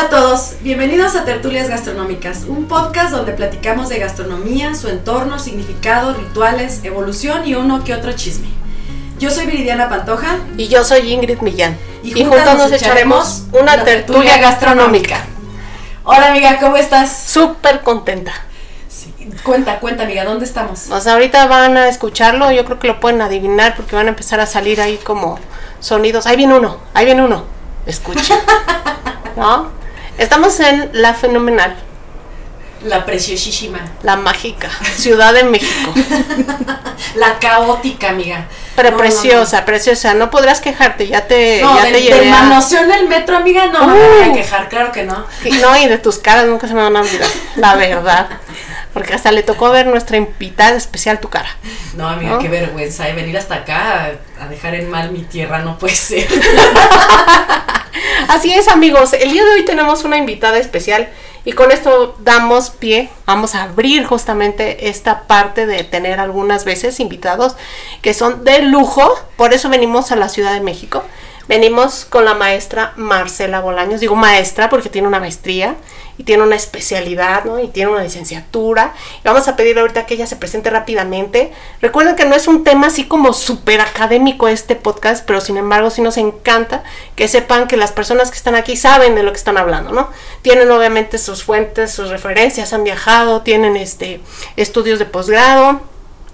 Hola a todos, bienvenidos a Tertulias Gastronómicas, un podcast donde platicamos de gastronomía, su entorno, significado, rituales, evolución y uno que otro chisme. Yo soy Viridiana Pantoja Y yo soy Ingrid Millán. y, juntos nos echaremos una tertulia gastronómica. Hola amiga, ¿cómo estás? Súper contenta. Sí, Cuenta, cuenta amiga, ¿dónde estamos? O sea, ahorita van a escucharlo, yo creo que lo pueden adivinar porque van a empezar a salir ahí como sonidos. Ahí viene uno, ahí viene uno. Escucha. ¿No? Estamos en La Fenomenal, La preciosísima, La Mágica, Ciudad de México. la caótica amiga. Pero No, no, preciosa, preciosa. No podrás quejarte, ya te, No, ya te llevé a- manoseó en el metro amiga, no, no me voy a Uh. quejar, claro que no. No, y de tus caras nunca se me van a olvidar, la verdad. Porque hasta le tocó ver nuestra invitada especial tu cara. No, amiga, ¿No? qué vergüenza. Y venir hasta acá a, a dejar en mal mi tierra no puede ser. Así es, amigos. El día de hoy tenemos una invitada especial y con esto damos pie. Vamos a abrir justamente esta parte de tener algunas veces invitados que son de lujo. Por eso venimos a la Ciudad de México. Venimos con la maestra Marcela Bolaños. Digo maestra porque tiene una maestría y tiene una especialidad, ¿no? Y tiene una licenciatura. Y vamos a pedirle ahorita que ella se presente rápidamente. Recuerden que no es un tema así como súper académico este podcast, pero sin embargo sí nos encanta que sepan que las personas que están aquí saben de lo que están hablando, ¿no? Tienen obviamente sus fuentes, sus referencias, han viajado, tienen este estudios de posgrado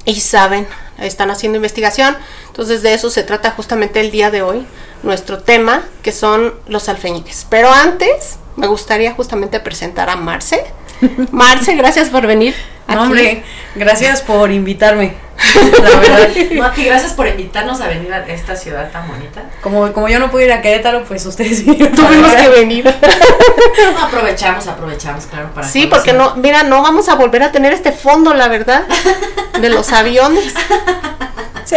y saben, están haciendo investigación. Entonces de eso se trata justamente el día de hoy, nuestro tema, que son los alfeñiques. Pero antes me gustaría justamente presentar a Marce. Marce, gracias por venir. No, aquí. hombre, gracias por invitarme. La verdad. No, ti, gracias por invitarnos a venir a esta ciudad tan bonita. Como, como yo no pude ir a Querétaro, pues ustedes. Tuvimos que venir. No, aprovechamos, aprovechamos, claro, para Sí, porque no, mira, no vamos a volver a tener este fondo, la verdad, de los aviones. Sí.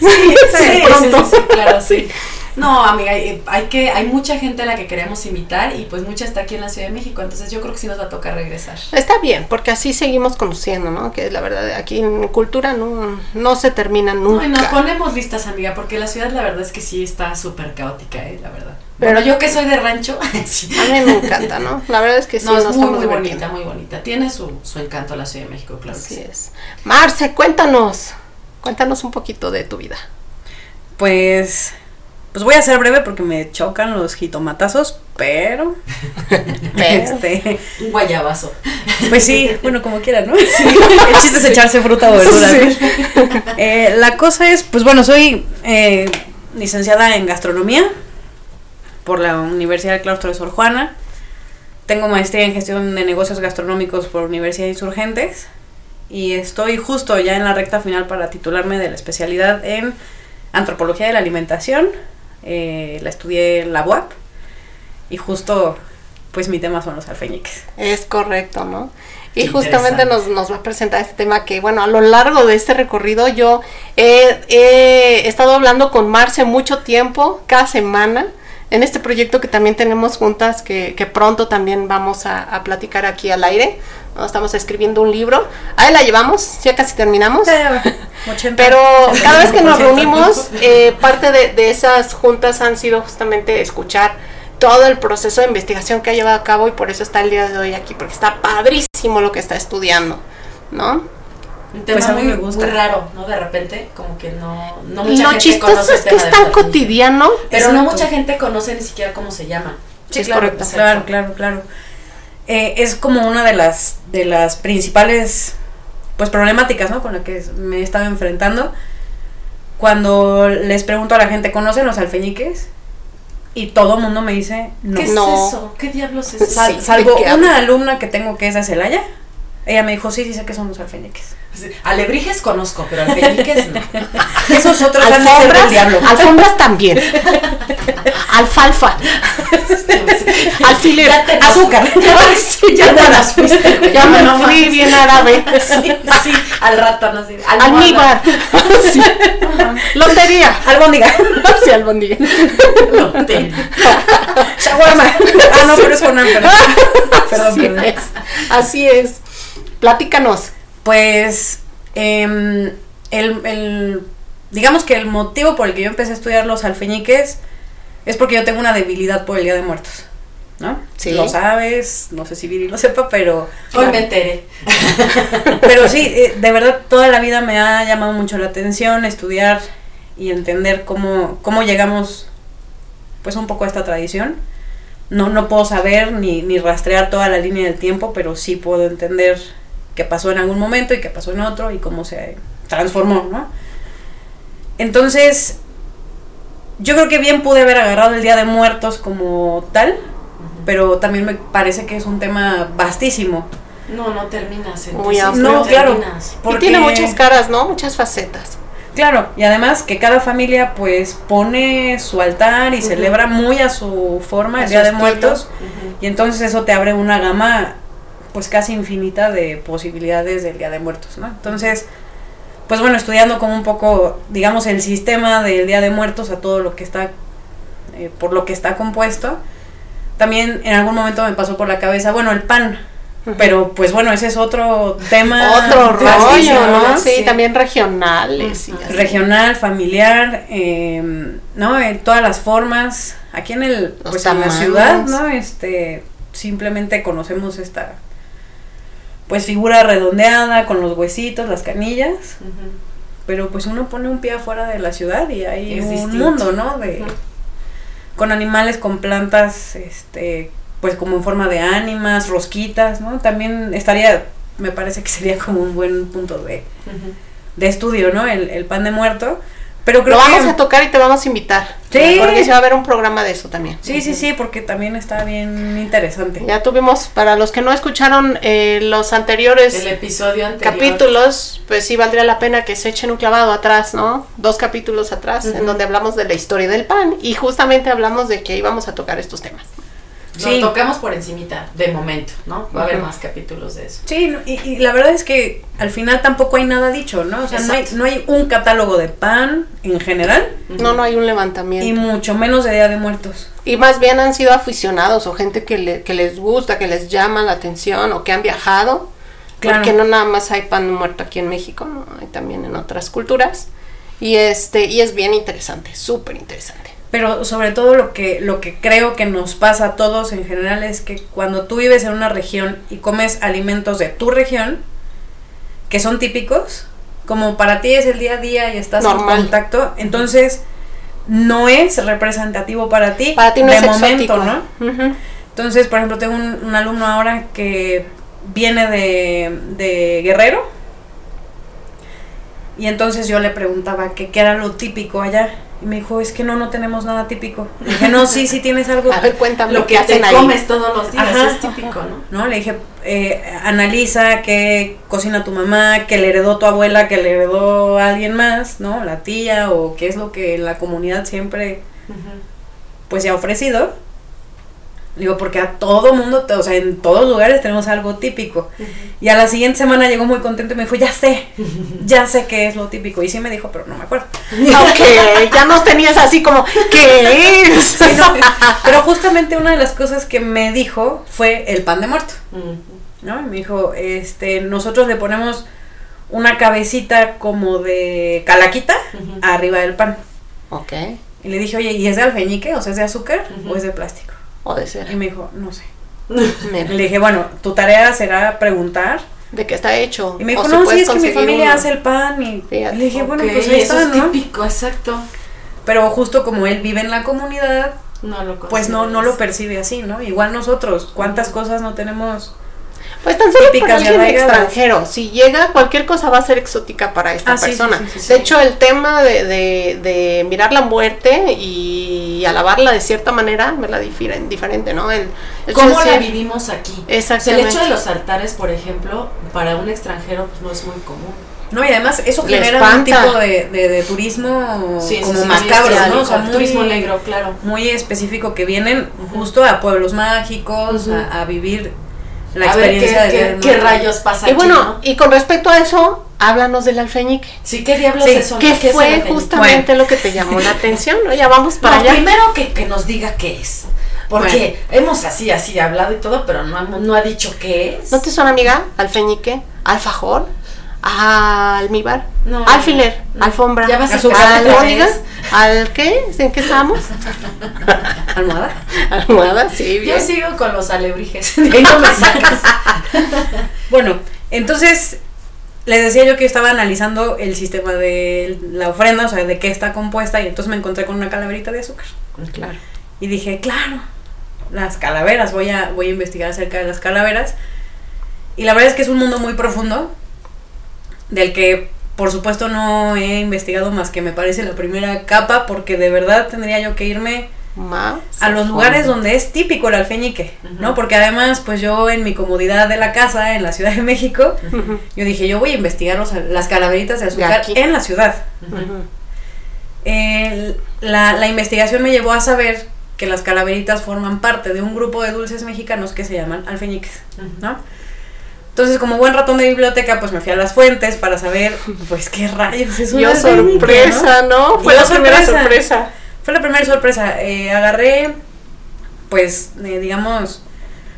Sí, sí, pronto. sí, sí, claro, sí. No, amiga, eh, hay que, hay mucha gente a la que queremos invitar y pues mucha está aquí en la Ciudad de México, entonces yo creo que sí nos va a tocar regresar. Está bien, porque así seguimos conociendo, ¿no? Que la verdad aquí en cultura no, no se termina nunca. No, nos ponemos listas, amiga, porque la ciudad la verdad es que sí está súper caótica, eh, la verdad. Pero- yo que soy de rancho, sí. A mí me encanta, ¿no? La verdad es que sí, no, es nos muy, muy bonita, muy bonita. Tiene su, su encanto la Ciudad de México, claro que Así sí. es. Marce, cuéntanos. Cuéntanos un poquito de tu vida. Pues. Pues voy a ser breve porque me chocan los jitomatazos, pero. este. Un guayabazo. Pues sí, bueno, como quieran, ¿no? Sí. El chiste es echarse fruta o verdura. ¿no? Eh, la cosa es, pues bueno, soy eh, licenciada en gastronomía por la Universidad del Claustro de Sor Juana. Tengo maestría en gestión de negocios gastronómicos por Universidad Insurgentes. Y estoy justo ya en la recta final para titularme de la especialidad en antropología de la alimentación. Eh, la estudié en la UAP. Y justo, pues mi tema son los alfeñiques. Es correcto, ¿no? Y Qué justamente nos, nos va a presentar este tema que, bueno, a lo largo de este recorrido yo he, he estado hablando con Marce mucho tiempo, cada semana, en este proyecto que también tenemos juntas, que, que pronto también vamos a, a platicar aquí al aire. ¿No? Estamos escribiendo un libro. Ahí la llevamos, ya casi terminamos. Pero cada vez que nos 80%. reunimos, eh, parte de, de esas juntas han sido justamente escuchar todo el proceso de investigación que ha llevado a cabo y por eso está el día de hoy aquí, porque está padrísimo lo que está estudiando, ¿no? Un tema Pues a mí muy, me gusta. muy raro, ¿no? De repente, como que no, no mucha Lo gente chistoso conoce es que tema es tan cotidiano. Pero no mucha gente conoce ni siquiera cómo se llama. Sí, es correcto. Claro, claro, claro. Eh, es como una de las de las principales pues problemáticas, ¿no? Con la que me he estado enfrentando. Cuando les pregunto a la gente, ¿conocen los alfeñiques? Y todo el mundo me dice, no. ¿Qué es No. eso? ¿Qué diablos es eso? Sal- Sí, salvo ¿de qué una alumna que tengo que es de Celaya. Ella me dijo, sí, sí sé que son los alfeñiques. Alebrijes conozco, pero alfeñiques no. Esos otros han de ser del Alfombras, diablo. alfombras también. alfalfa, alfiler, Ya azúcar. Sí, ya te las fuiste. Ya me No fui bien árabe. Sí, sí, al rato no sé. Almíbar. Sí. Lotería. Albóndiga. Sí, albóndiga. Lotería. Shawarma. Ah, no, pero es con hambre. Perdón, Así perdón. es. Así es. Platícanos. Pues, em, el, el- digamos que el motivo por el que yo empecé a estudiar los alfeñiques es porque yo tengo una debilidad por el Día de Muertos, ¿no? Sí. Lo sabes, no sé si Viri lo sepa, pero... Hoy me enteré. Pero sí, eh, de verdad toda la vida me ha llamado mucho la atención estudiar y entender cómo, cómo llegamos pues un poco a esta tradición. No, no puedo saber ni, ni rastrear toda la línea del tiempo, pero sí puedo entender qué pasó en algún momento y qué pasó en otro y cómo se transformó, ¿no? Entonces, yo creo que bien pude haber agarrado el Día de Muertos como tal, pero también me parece que es un tema vastísimo. No, no terminas. en Muy tesis, amplio. No, claro. terminas. Y tiene muchas caras, ¿no? Muchas facetas. Claro, y además que cada familia pues pone su altar y celebra muy a su forma A el Día de estilo. Muertos y entonces eso te abre una gama pues casi infinita de posibilidades del Día de Muertos, ¿no? Entonces, pues bueno, estudiando como un poco, digamos, el sistema del Día de Muertos a todo lo que está, eh, por lo que está compuesto, también en algún momento me pasó por la cabeza, bueno, el pan, pero pues bueno, ese es otro tema. Otro rollo, ¿no? Sí, Sí. también regionales. y Ujú. así. regional, familiar, eh, ¿no? En todas las formas. Aquí en el, Los pues en la ciudad, ¿no? Este, simplemente conocemos esta, pues figura redondeada con los huesitos, las canillas, pero pues uno pone un pie afuera de la ciudad y hay Es un distinto. mundo, ¿no? De, con animales, con plantas, este, pues como en forma de ánimas, rosquitas, ¿no? También estaría, me parece que sería como un buen punto de, de estudio, ¿no? El, el pan de muerto. Pero creo Lo que vamos a tocar y te vamos a invitar. Sí. Porque se va a ver un programa de eso también. Sí, sí, sí, porque también está bien interesante. Ya tuvimos, para los que no escucharon eh, los anteriores El episodio anterior. capítulos, pues sí valdría la pena que se echen un clavado atrás, ¿no? Dos capítulos atrás, en donde hablamos de la historia del pan y justamente hablamos de que íbamos a tocar estos temas. Lo Sí. tocamos por encimita, de momento, ¿no? Va a haber más capítulos de eso. Sí, no, y, y la verdad es que al final tampoco hay nada dicho, ¿no? O sea, no hay, no hay un catálogo de pan en general No, no hay un levantamiento. y mucho menos de Día de Muertos. Y más bien han sido aficionados o gente que, le- que les gusta, que les llama la atención o que han viajado. Claro. Porque no nada más hay pan muerto aquí en México, ¿no? hay también en otras culturas. Y este y es bien interesante, súper interesante. Pero sobre todo lo que, lo que creo que nos pasa a todos en general es que cuando tú vives en una región y comes alimentos de tu región, que son típicos, como para ti es el día a día y estás Normal. en contacto, entonces no es representativo para ti, Para ti no de es momento, exótico. ¿no? Entonces, por ejemplo, tengo un, un alumno ahora que viene de, de Guerrero. Y entonces yo le preguntaba que qué era lo típico allá. Y me dijo, es que no, no tenemos nada típico. Le dije, no, sí, sí tienes algo. A ver, cuéntame Lo que te hacen ahí. comes todos los días Ajá. es típico, ¿no? ¿no? Le dije, eh, analiza qué cocina tu mamá, qué le heredó tu abuela, qué le heredó alguien más, ¿no? La tía, o qué es lo que la comunidad siempre pues se ha ofrecido. Digo, porque a todo mundo, o sea, en todos lugares tenemos algo típico. Y a la siguiente semana llegó muy contento y me dijo, ya sé, ya sé qué es lo típico. Y sí me dijo, pero no me acuerdo. Ok, ya nos tenías así como, ¿qué es? Sí, no, pero justamente una de las cosas que me dijo fue el pan de muerto. ¿no? Y me dijo, este, nosotros le ponemos una cabecita como de calaquita arriba del pan. ok, Y le dije, oye, ¿y es de alfeñique? O sea, ¿es de azúcar o es de plástico? O de Y ser. me dijo, no sé. Mira, Le dije, bueno, tu tarea será preguntar. ¿De qué está hecho? Y me O dijo, si no, sí, puedes es que mi familia uno. hace el pan. Y Fíjate. y le dije, bueno, pues ahí eso está, es ¿no? típico, exacto. Pero justo como él vive en la comunidad, No lo pues no, no lo percibe así, ¿no? Igual nosotros, ¿cuántas cosas no tenemos? Pues tan solo para alguien extranjero. Si llega, cualquier cosa va a ser exótica para esta Ah, sí, sí, persona. sí, sí, sí. De hecho, el tema de, de, de mirar la muerte y alabarla de cierta manera, verla diferente, diferente ¿no? El, el ¿Cómo la vivimos aquí? O sea, el Exactamente. hecho de los altares, por ejemplo, para un extranjero pues no es muy común. No, y además eso Le genera un tipo de, de, de turismo Sí, como sí, macabro, ¿no? O sea, especial, muy, turismo negro, claro. muy específico que vienen justo a pueblos mágicos, a, a vivir la a ver qué, experiencia de qué- de qué rayos pasa Y aquí, bueno, ¿no? y con respecto a eso, háblanos del alfeñique. Sí, ¿qué diablos Sí, es eso? ¿Qué fue justamente lo que te llamó la atención? ¿no? Ya vamos para No, allá. primero que, que nos diga qué es. Porque hemos así, así hablado y todo, pero no, hemos- no ha dicho qué es. ¿No te suena, amiga? Alfeñique, alfajor, almíbar, No. alfiler, alfombra, Ya vas a albóndiga, al qué? ¿En qué estábamos? ¿Almohada? Almohada, sí, Yo sigo con los alebrijes. De ahí no me sacas. Bueno, entonces les decía yo que estaba analizando el sistema de la ofrenda, o sea, de qué está compuesta, y entonces me encontré con una calaverita de azúcar. Claro. Y dije, claro, las calaveras, voy a, voy a investigar acerca de las calaveras. Y la verdad es que es un mundo muy profundo, del que por supuesto no he investigado más que me parece la primera capa, porque de verdad tendría yo que irme Más. a los lugares donde es típico el alfeñique, ¿no? Porque además, pues yo en mi comodidad de la casa, en la Ciudad de México, yo dije, yo voy a investigar los- las calaveritas de azúcar aquí. en la ciudad. la, la investigación me llevó a saber que las calaveritas forman parte de un grupo de dulces mexicanos que se llaman alfeñiques, ¿no? Entonces, como buen ratón de biblioteca, pues me fui a las fuentes para saber, pues, qué rayos es un Yo alfeñique, sorpresa, ¿no? Y Fue la primera sorpresa. Fue la primera sorpresa. Eh, agarré, pues, eh, digamos,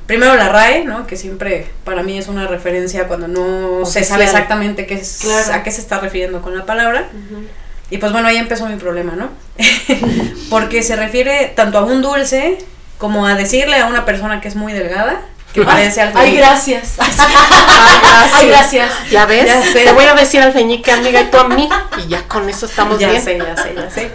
primero la RAE, ¿no? Que siempre para mí es una referencia cuando no se sabe exactamente qué es, Claro. a qué se está refiriendo con la palabra. Y pues bueno, ahí empezó mi problema, ¿no? Porque se refiere tanto a un dulce como a decirle a una persona que es muy delgada, que parece Ay, alfeñique. gracias. Ay, Ay, gracias. ¿Ya ves? Ya sé. Te voy a decir alfeñique, amiga, y tú a mí. Y ya con eso estamos ya bien. sé, ya sé, ya sé.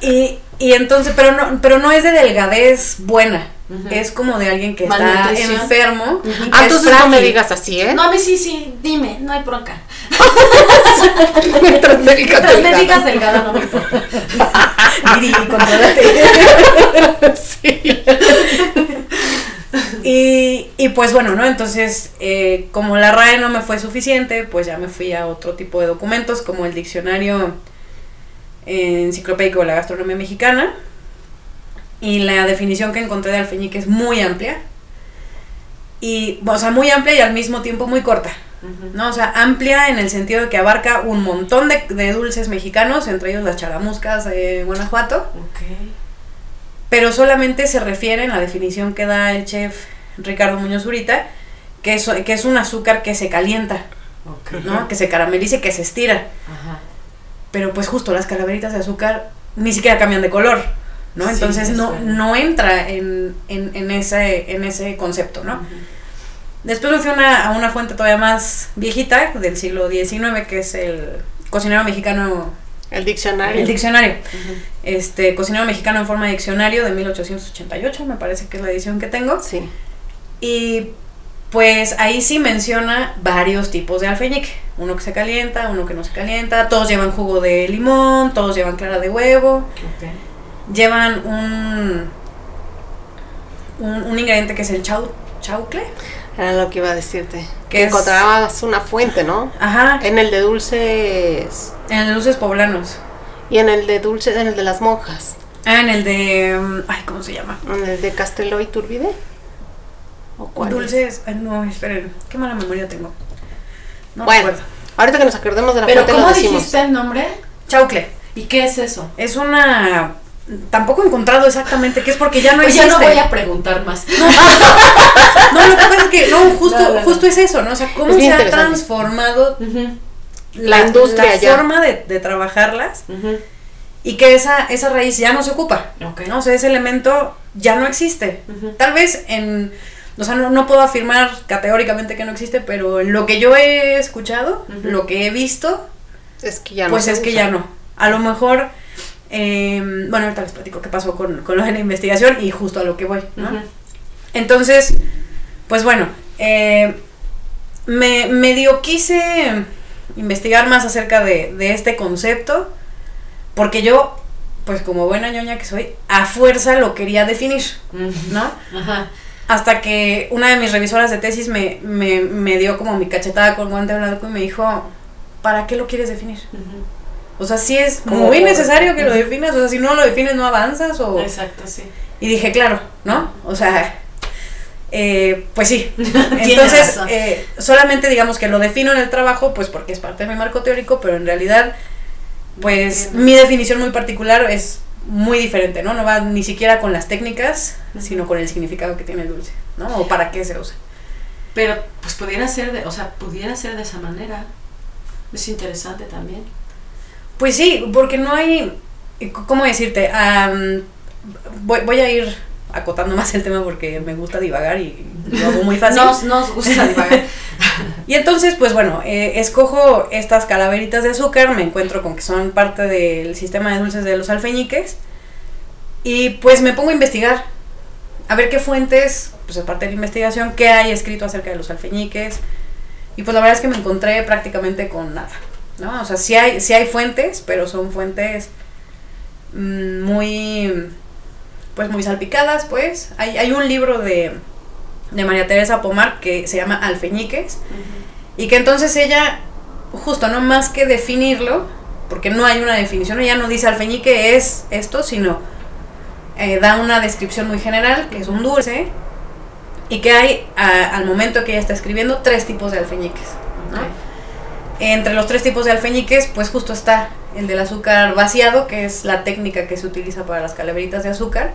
Y, y entonces, pero no, pero no es de delgadez buena. Es como de alguien que está enfermo. y que Ah, es entonces no me digas así, ¿eh? No, a mí sí, sí, dime, no hay bronca. Mientras me digas Mientras me delgada. digas delgada, no me importa. Sí. Y, y pues bueno, ¿no? Entonces, eh, como la RAE no me fue suficiente, pues ya me fui a otro tipo de documentos, como el diccionario enciclopédico de la gastronomía mexicana. Y la definición que encontré de alfeñique es muy amplia. Y, o sea, muy amplia y al mismo tiempo muy corta. ¿no? O sea, amplia en el sentido de que abarca un montón de, de dulces mexicanos, entre ellos las charamuscas de Guanajuato. Ok. Pero solamente se refiere en la definición que da el chef Ricardo Muñoz Zurita, que es, que es un azúcar que se calienta. ¿no? Que se carameliza y que se estira. Ajá. Pero pues justo las calaveritas de azúcar ni siquiera cambian de color, ¿no? Sí, Entonces no, no entra en, en, en ese, en ese concepto, ¿no? Después me fui una, a una fuente todavía más viejita, del siglo XIX, que es el cocinero mexicano El diccionario. el diccionario. Este, cocinero mexicano en forma de diccionario de 1888, me parece que es la edición que tengo. Sí. Y pues ahí sí menciona varios tipos de alfeñique. Uno que se calienta, uno que no se calienta. Todos llevan jugo de limón, todos llevan clara de huevo. Llevan un, un, un ingrediente que es el chau, chaucle. Era lo que iba a decirte. Que Que es- encontrabas una fuente, ¿no? Ajá, En el de dulces. en los dulces poblanos. Y en el de dulces, en el de las monjas. Ah, en el de... mm, Ay, ¿cómo se llama? En el de Castelo y Turbide. ¿O cuál? es? Dulces... ay, no, esperen. Qué mala memoria tengo. No Bueno, recuerdo. ahorita que nos acordemos de la Pero fuente ¿cómo lo decimos. dijiste el nombre? Chaucle. ¿Y qué es eso? Es una. Tampoco he encontrado exactamente qué es porque ya no Pues existe. ya no voy a preguntar más. No, lo que pasa es que no, justo, No, no, no. justo es eso, ¿no? O sea, cómo se ha transformado La industria la ya. forma de, de trabajarlas y que esa, esa raíz ya no se ocupa. Ok. ¿no? O sea, ese elemento ya no existe. Tal vez en. O sea, no, no puedo afirmar categóricamente que no existe, pero en lo que yo he escuchado, lo que he visto, Es que ya no pues es que ya no. A lo mejor, eh, bueno, ahorita les platico qué pasó con, con lo de la investigación y justo a lo que voy, ¿no? Entonces, pues bueno, eh, me medio quise investigar más acerca de, de este concepto, porque yo, pues como buena ñoña que soy, a fuerza lo quería definir. ¿no? Ajá. Hasta que una de mis revisoras de tesis me, me, me dio como mi cachetada con guante blanco y me dijo, ¿para qué lo quieres definir? Ujú. O sea, sí es Como muy por- necesario que lo definas, o sea, si no lo defines no avanzas o... Exacto, sí. Y dije, claro, ¿no? O sea, eh, pues sí. Entonces, eh, solamente digamos que lo defino en el trabajo, pues porque es parte de mi marco teórico, pero en realidad, pues mi definición muy particular es muy diferente, ¿no? No va ni siquiera con las técnicas, sino con el significado que tiene el dulce, ¿no? O para qué se usa. Pero pues pudiera ser de, o sea, pudiera ser de esa manera. Es interesante también. Pues sí, porque no hay, ¿cómo decirte? Voy, voy a ir acotando más el tema porque me gusta divagar y lo hago muy fácil. Nos, nos gusta divagar. Y entonces, pues bueno, eh, escojo estas calaveritas de azúcar, me encuentro con que son parte del sistema de dulces de los alfeñiques y pues me pongo a investigar, a ver qué fuentes, pues aparte de la investigación, qué hay escrito acerca de los alfeñiques y pues la verdad es que me encontré prácticamente con nada, ¿no? O sea, sí hay, sí hay fuentes, pero son fuentes mm, muy, pues muy salpicadas, pues. Hay, hay un libro de, de María Teresa Pomar que se llama Alfeñiques y que entonces ella, justo, no más que definirlo, porque no hay una definición, ella no dice alfeñique es esto, sino eh, da una descripción muy general, que es un dulce, y que hay, a- al momento que ella está escribiendo, tres tipos de alfeñiques. Entre los tres tipos de alfeñiques, pues justo está el del azúcar vaciado, que es la técnica que se utiliza para las calaveritas de azúcar.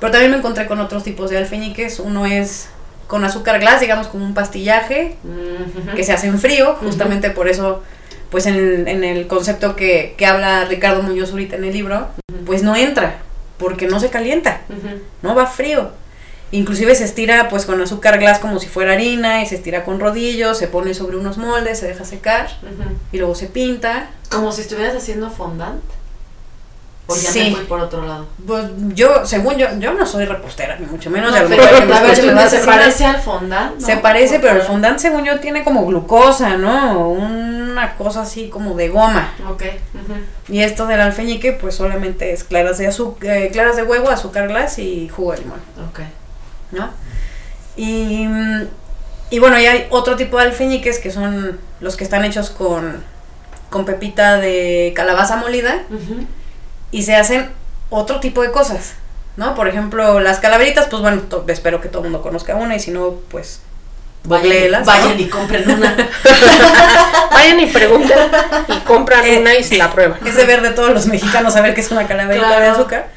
Pero también me encontré con otros tipos de alfeñiques. Uno es con azúcar glass, digamos como un pastillaje, que se hace en frío, justamente por eso, pues en el, en el concepto que, que habla Ricardo Muñoz ahorita en el libro, pues no entra, porque no se calienta, no va frío. Inclusive se estira pues con azúcar glass como si fuera harina y se estira con rodillos, se pone sobre unos moldes, se deja secar y luego se pinta. Como si estuvieras haciendo fondant. O ya Sí. me fui por otro lado. Pues yo, según yo, yo no soy repostera, ni mucho menos, lo pero, que me a ver, se parece al fondant. ¿no? Se parece, pero el fondant según yo tiene como glucosa, ¿no? Una cosa así como de goma. Ok. Y esto del alfeñique pues solamente es claras de azúcar, claras de huevo, azúcar glass y jugo de limón, Ok. ¿No? Y, y bueno, y hay otro tipo de alfeñiques que son los que están hechos con, con pepita de calabaza molida y se hacen otro tipo de cosas, ¿no? Por ejemplo, las calaveritas, pues bueno, to- espero que todo el mundo conozca una y si no, pues Vayan, vayan y compren una. Vayan y pregunten y compran Eh, una y se la prueban. Es deber de todos los mexicanos saber que es una calaverita de azúcar.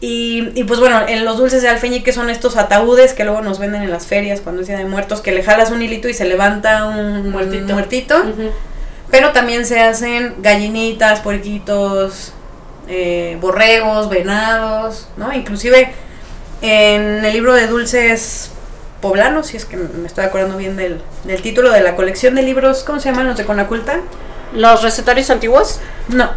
Y, y pues bueno, en los dulces de alfeñique son estos ataúdes que luego nos venden en las ferias cuando es día de muertos, que le jalas un hilito y se levanta un Muertito. Pero también se hacen gallinitas, puerquitos, eh, borregos, venados, ¿no? Inclusive en el libro de dulces poblanos, si es que me estoy acordando bien del, del título de la colección de libros, ¿cómo se llaman los de Conaculta? ¿Los recetarios antiguos? No,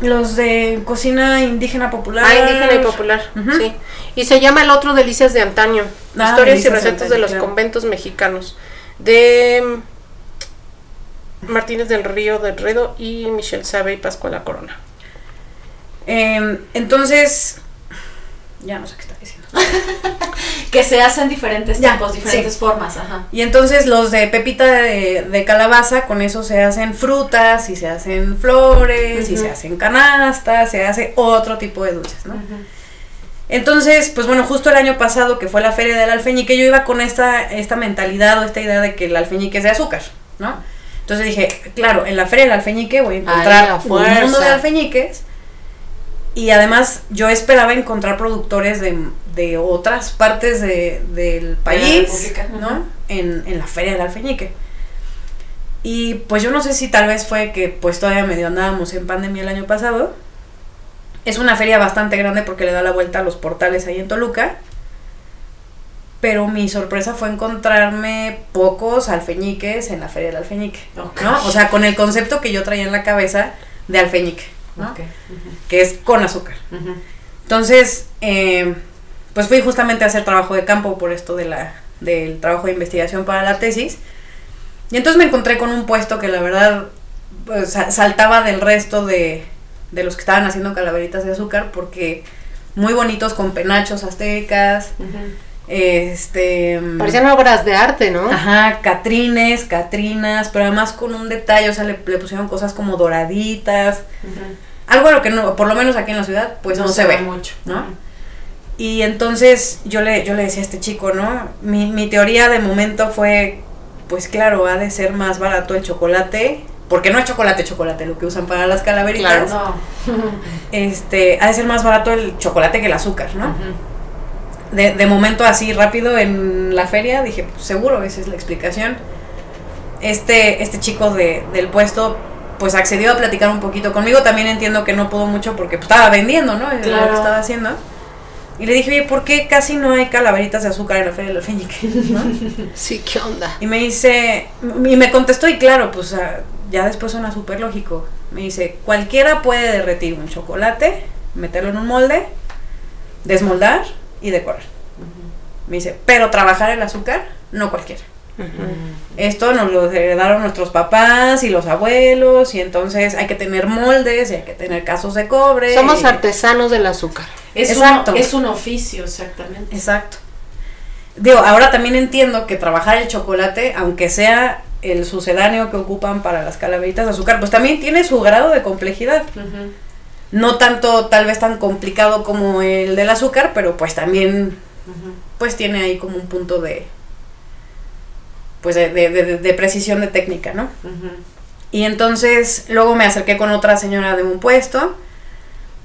los de cocina indígena popular. Ah, indígena y popular, sí. Y se llama el otro Delicias de antaño. Ah, Historias y Delicias recetas de antaño, los claro. conventos mexicanos. De mm, Martínez del Río del Redo y Michelle Sabe y Pascuala Corona. Em, entonces, ya no sé qué está diciendo. Que se hacen diferentes Ya, tipos, diferentes sí. formas. Ajá. Y entonces los de pepita de, de calabaza, con eso se hacen frutas y se hacen flores y Ujú. se hacen canastas, se hace otro tipo de dulces, ¿no? Entonces, pues bueno, justo el año pasado que fue la feria del alfeñique, yo iba con esta, esta mentalidad o esta idea de que el alfeñique es de azúcar, ¿no? Entonces dije, claro, en la feria del alfeñique voy a encontrar a un mundo de alfeñiques. Y además yo esperaba encontrar productores de, de otras partes de- del país, ¿no? En, en la feria del alfeñique. Y pues yo no sé si tal vez fue que pues todavía medio andábamos en pandemia el año pasado. Es una feria bastante grande porque le da la vuelta a los portales ahí en Toluca. Pero mi sorpresa fue encontrarme pocos alfeñiques en la feria del alfeñique. ¿no? O sea, con el concepto que yo traía en la cabeza de alfeñique, que es con azúcar. Entonces, eh, pues fui justamente a hacer trabajo de campo por esto de la, del trabajo de investigación para la tesis. Y entonces me encontré con un puesto que la verdad pues, sa- saltaba del resto de, de los que estaban haciendo calaveritas de azúcar porque muy bonitos con penachos aztecas, Ujú. Este. Parecían obras de arte, ¿no? Ajá, Catrines, Catrinas, pero además con un detalle, o sea, le, le pusieron cosas como doraditas. Algo a lo que no, por lo menos aquí en la ciudad, pues no, se, ve mucho. ¿no? Y entonces yo le, yo le decía a este chico, ¿no? Mi, mi teoría de momento fue, pues claro, ha de ser más barato el chocolate, porque no es chocolate, chocolate, lo que usan para las calaveritas. Claro. No. Este, ha de ser más barato el chocolate que el azúcar, ¿no? de, de momento así rápido en la feria, dije, pues seguro, esa es la explicación. Este, este chico de, del puesto pues accedió a platicar un poquito conmigo, también entiendo que no pudo mucho porque pues, estaba vendiendo, ¿no? Lo que estaba haciendo. Y le dije, oye, ¿por qué casi no hay calaveritas de azúcar en la feria del alfeñique? ¿no? Sí, ¿qué onda? Y me dice, y me contestó, y claro, pues ya después suena súper lógico. Me dice, cualquiera puede derretir un chocolate, meterlo en un molde, desmoldar y decorar. Me dice, pero trabajar el azúcar, no cualquiera. Esto nos lo heredaron nuestros papás y los abuelos, y entonces hay que tener moldes, y hay que tener casos de cobre. Somos y- artesanos del azúcar. Es, Exacto. Un, es un oficio, exactamente. Exacto. Digo, ahora también entiendo que trabajar el chocolate, aunque sea el sucedáneo que ocupan para las calaveritas de azúcar, pues también tiene su grado de complejidad. No tanto, tal vez tan complicado como el del azúcar, pero pues también, pues tiene ahí como un punto de, pues de, de- de- de precisión de técnica, ¿no? Y entonces luego me acerqué con otra señora de un puesto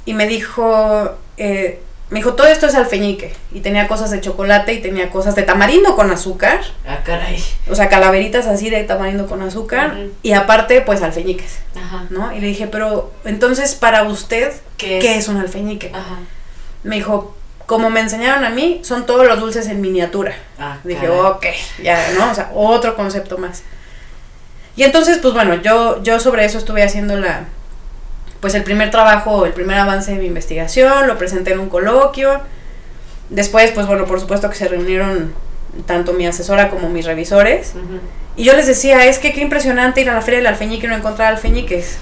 y me dijo, eh, me dijo, todo esto es alfeñique. Y tenía cosas de chocolate y tenía cosas de tamarindo con azúcar. Ah, caray. O sea, calaveritas así de tamarindo con azúcar. Y aparte, pues alfeñiques, Ajá. ¿no? Y le dije, pero entonces para usted, ¿Qué ¿qué es? es un alfeñique? Ajá. Me dijo, como me enseñaron a mí, son todos los dulces en miniatura. Ah, Dije, caray. ok, ya, ¿no? O sea, otro concepto más. Y entonces, pues bueno, yo, yo sobre eso estuve haciendo la, pues el primer trabajo, el primer avance de mi investigación, lo presenté en un coloquio. Después, pues bueno, por supuesto que se reunieron tanto mi asesora como mis revisores. Y yo les decía, es que qué impresionante ir a la feria del alfeñique y no encontrar alfeñiques.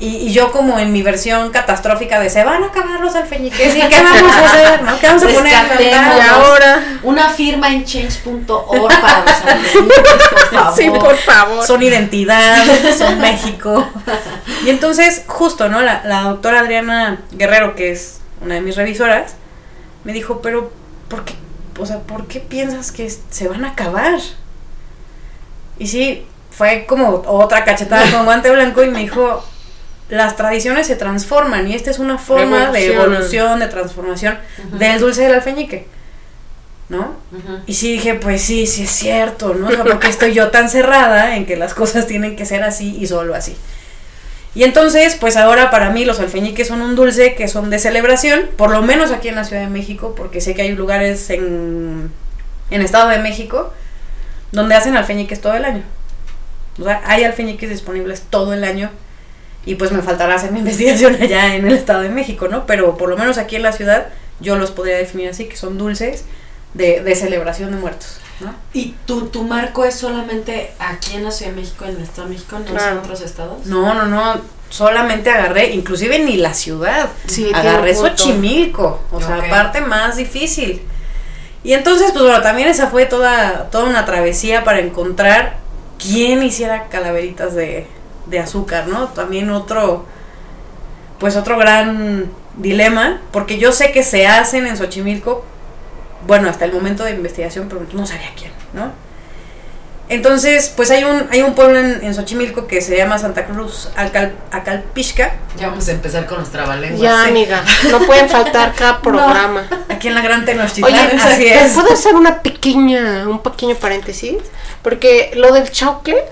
Y, y yo como en mi versión catastrófica de se van a acabar los alfeñiques y qué vamos a hacer, ¿no? ¿Qué vamos a poner? ahora, Una firma en change.org para los alfeñiques, por favor. sí, por favor. son identidad, son México. Y entonces, justo, ¿no? La, la doctora Adriana Guerrero, que es una de mis revisoras, me dijo, pero, ¿por qué? O sea, ¿por qué piensas que se van a acabar? Y sí, fue como otra cachetada con guante blanco y me dijo, las tradiciones se transforman y esta es una forma de evolución, de transformación del dulce del alfeñique, ¿no? Ujú. Y sí dije, pues sí, sí es cierto, ¿no? O sea, porque estoy yo tan cerrada en que las cosas tienen que ser así y solo así. Y entonces, pues ahora para mí los alfeñiques son un dulce que son de celebración, por lo menos aquí en la Ciudad de México, porque sé que hay lugares en, en Estado de México donde hacen alfeñiques todo el año. O sea, hay alfeñiques disponibles todo el año y pues me faltará hacer mi investigación allá en el Estado de México, ¿no? Pero por lo menos aquí en la ciudad yo los podría definir así, que son dulces de, de celebración de muertos, ¿no? ¿Y tu, tu marco es solamente aquí en la Ciudad de México, en el Estado de México, no en otros estados? No, no, no, solamente agarré, inclusive ni la ciudad, Sí, agarré. Xochimilco, o sea, Ok. parte más difícil. Y entonces, pues bueno, también esa fue toda, toda una travesía para encontrar quién hiciera calaveritas de, de azúcar, ¿no? También otro, pues otro gran dilema, porque yo sé que se hacen en Xochimilco, bueno, hasta el momento de investigación, pero no sabía quién, ¿no? Entonces, pues hay un, hay un pueblo en, en Xochimilco que se llama Santa Cruz Alcal, Acalpixca, Ya vamos a empezar con los trabalenguas. Ya, sí. amiga, no pueden faltar cada programa. aquí en la Gran Oye, Tenochtitlán, así ¿te es. ¿puedo hacer una pequeña, un pequeño paréntesis? Porque lo del chaucle,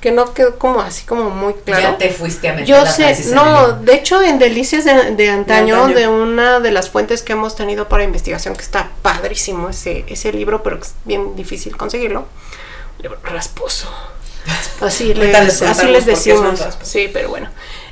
que no quedó como así como muy claro. Ya te fuiste a meter Yo la sé, no, de hecho en Delicias de, de antaño, antaño. de una de las fuentes que hemos tenido para investigación, que está padrísimo ese, ese libro, pero que es bien difícil conseguirlo. Libro rasposo. Así les, así les decimos. Sí, pero bueno.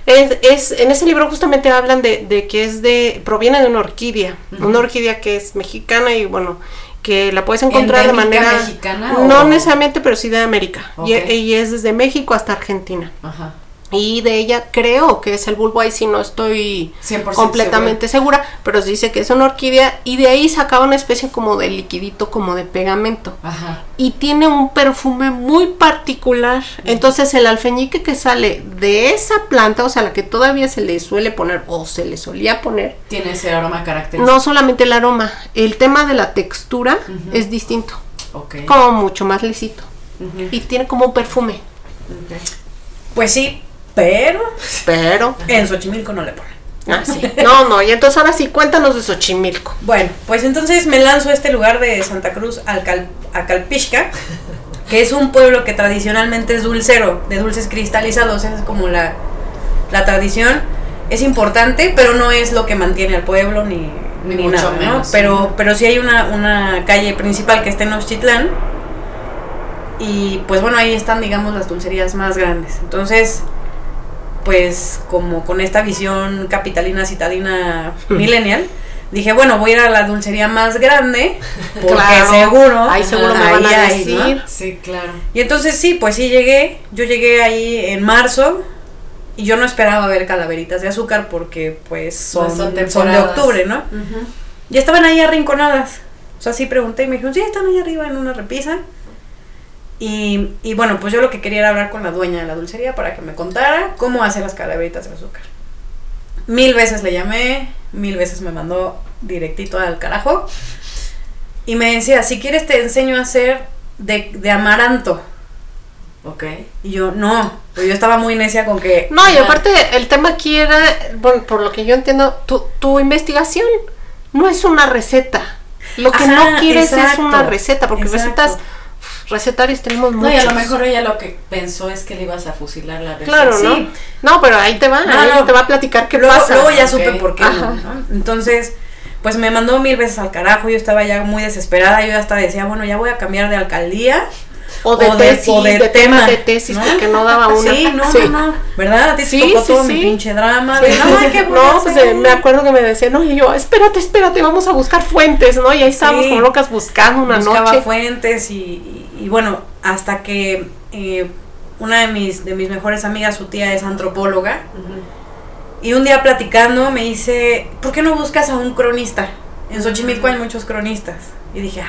Es, es, en ese libro justamente hablan de, de que es de, proviene de una orquídea, una orquídea que es mexicana y bueno, que la puedes encontrar de ¿Endémica manera... mexicana No o- necesariamente, pero sí de América. Y- Ok. y es desde México hasta Argentina. Ajá. Y de ella creo que es el bulbo, ahí si no estoy 100% completamente segura. pero dice que es una orquídea y de ahí sacaba una especie como de liquidito, como de pegamento. Ajá. Y tiene un perfume muy particular. Entonces el alfeñique que sale de esa planta, o sea, la que todavía se le suele poner o se le solía poner, Tiene ese aroma característico. no solamente el aroma, el tema de la textura es distinto, Ok. como mucho más lisito. Y tiene como un perfume, Ok. Pues sí, pero pero... en Xochimilco no le ponen. Ah, sí. No, no, y entonces ahora sí, cuéntanos de Xochimilco. Bueno, pues entonces me lanzo a este lugar de Santa Cruz, Alcal- Acalpixca, que es un pueblo que tradicionalmente es dulcero, de dulces cristalizados, esa es como la, la tradición. Es importante, pero no es lo que mantiene al pueblo ni, Ni ni mucho nada, ¿no? menos. Pero, pero sí hay una, una calle principal que está en Oxtitlán. Y pues bueno, ahí están, digamos, las dulcerías más grandes. Entonces, pues como con esta visión capitalina, citadina, millennial, dije, bueno, voy a ir a la dulcería más grande, porque Claro. seguro, Ahí seguro me ahí van a decir. Sí, claro. Y entonces sí, pues sí llegué, yo llegué ahí en marzo y yo no esperaba ver calaveritas de azúcar porque pues son, No son son de octubre, ¿no? Ujú. Y estaban ahí arrinconadas. O sea, sí pregunté y me dijeron, sí, están ahí arriba en una repisa. Y, y bueno, pues yo lo que quería era hablar con la dueña de la dulcería para que me contara cómo hace las calaveritas de azúcar. Mil veces le llamé, mil veces me mandó directito al carajo. Y me decía, si quieres te enseño a hacer de, de amaranto. Ok. Y yo, no, pues yo estaba muy necia con que... No, y aparte el tema aquí era, bueno, por lo que yo entiendo, tu, tu investigación no es una receta. Lo que Ajá, no quieres es una receta, porque exacto. recetas, recetarios tenemos No, muchos. y a lo mejor ella lo que pensó es que le ibas a fusilar la receta. Claro, ¿no? Sí. No, pero ahí te va, No, ahí no. te va a platicar qué luego, pasa. luego ya Ok. supe por qué. Ajá. ¿no? Entonces, pues me mandó mil veces al carajo, yo estaba ya muy desesperada, yo hasta decía, bueno, ya voy a cambiar de alcaldía. O de o de- tesis, o de de, tema de tesis, ¿no? porque no daba una. Sí, no, no, no, ¿verdad? A ti Sí, tocó sí, todo sí. mi pinche drama. De, Sí. no, qué No, pues hacer?". eh, me acuerdo que me decían, no, y yo, espérate, espérate, vamos a buscar fuentes, ¿no? Y ahí estábamos Sí. como locas buscando una buscaba noche. fuentes y, y- y bueno, hasta que eh, una de mis, de mis mejores amigas, su tía es antropóloga, y un día platicando me dice, ¿por qué no buscas a un cronista? En Xochimilco hay muchos cronistas. Y dije, ah,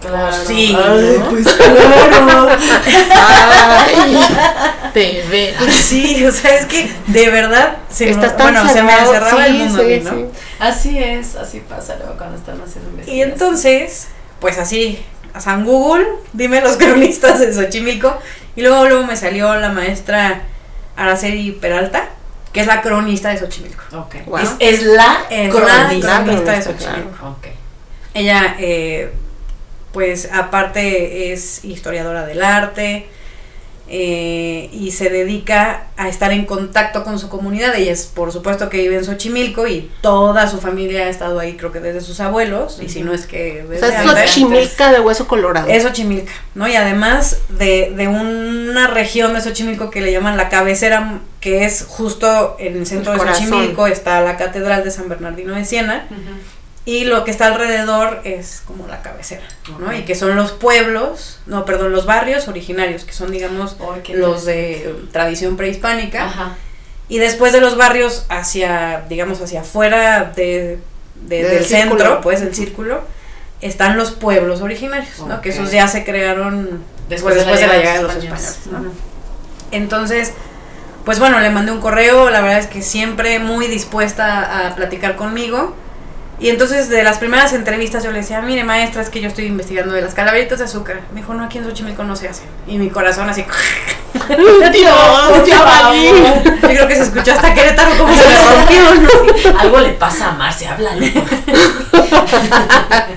Claro. sí, Ay, ¿no? pues claro. Ay, de veras. sí, o sea, es que de verdad se, me- Estás tan bueno, se me cerrado, cerraba el sí, mundo a sí, mí, ¿no? sí. Así es, así pasa luego cuando están haciendo Y investigación. entonces, pues así, a San Google, dime los cronistas de Xochimilco. Y luego, luego me salió la maestra Araceli Peralta, que es la cronista de Xochimilco. Ok. Wow. Es, es la Es cronista. la cronista, cronista de claro. Xochimilco. Ella, eh, pues aparte es historiadora del arte eh, y se dedica a estar en contacto con su comunidad. Ella es, por supuesto, que vive en Xochimilco y toda su familia ha estado ahí, creo que desde sus abuelos, y si no es que O desde sea, es antes. Xochimilca de hueso colorado. Es Xochimilca, ¿no? Y además de, de una región de Xochimilco que le llaman la cabecera, que es justo en el centro El de. Xochimilco, está la Catedral de San Bernardino de Siena, y lo que está alrededor es como la cabecera, ¿no? Y que son los pueblos, no, perdón, los barrios originarios, que son, digamos, qué los de tradición prehispánica. Ajá. Y después de los barrios hacia, digamos, hacia afuera de, de- Del círculo. centro, pues el círculo, están los pueblos originarios, ¿no? Que esos ya se crearon Después, después, de, la llegada de los españoles, ¿no? Entonces, pues bueno, le mandé un correo, la verdad es que siempre muy dispuesta a platicar conmigo. Y entonces de las primeras entrevistas yo le decía, mire maestra, es que yo estoy investigando de las calaveritas de azúcar. Me dijo, no, aquí en Xochimilco no se hacen. Y mi corazón así... Dios, ya valí. Yo creo que se escuchó hasta Querétaro como se me rompió, ¿no? Algo le pasa a Marcia, háblale.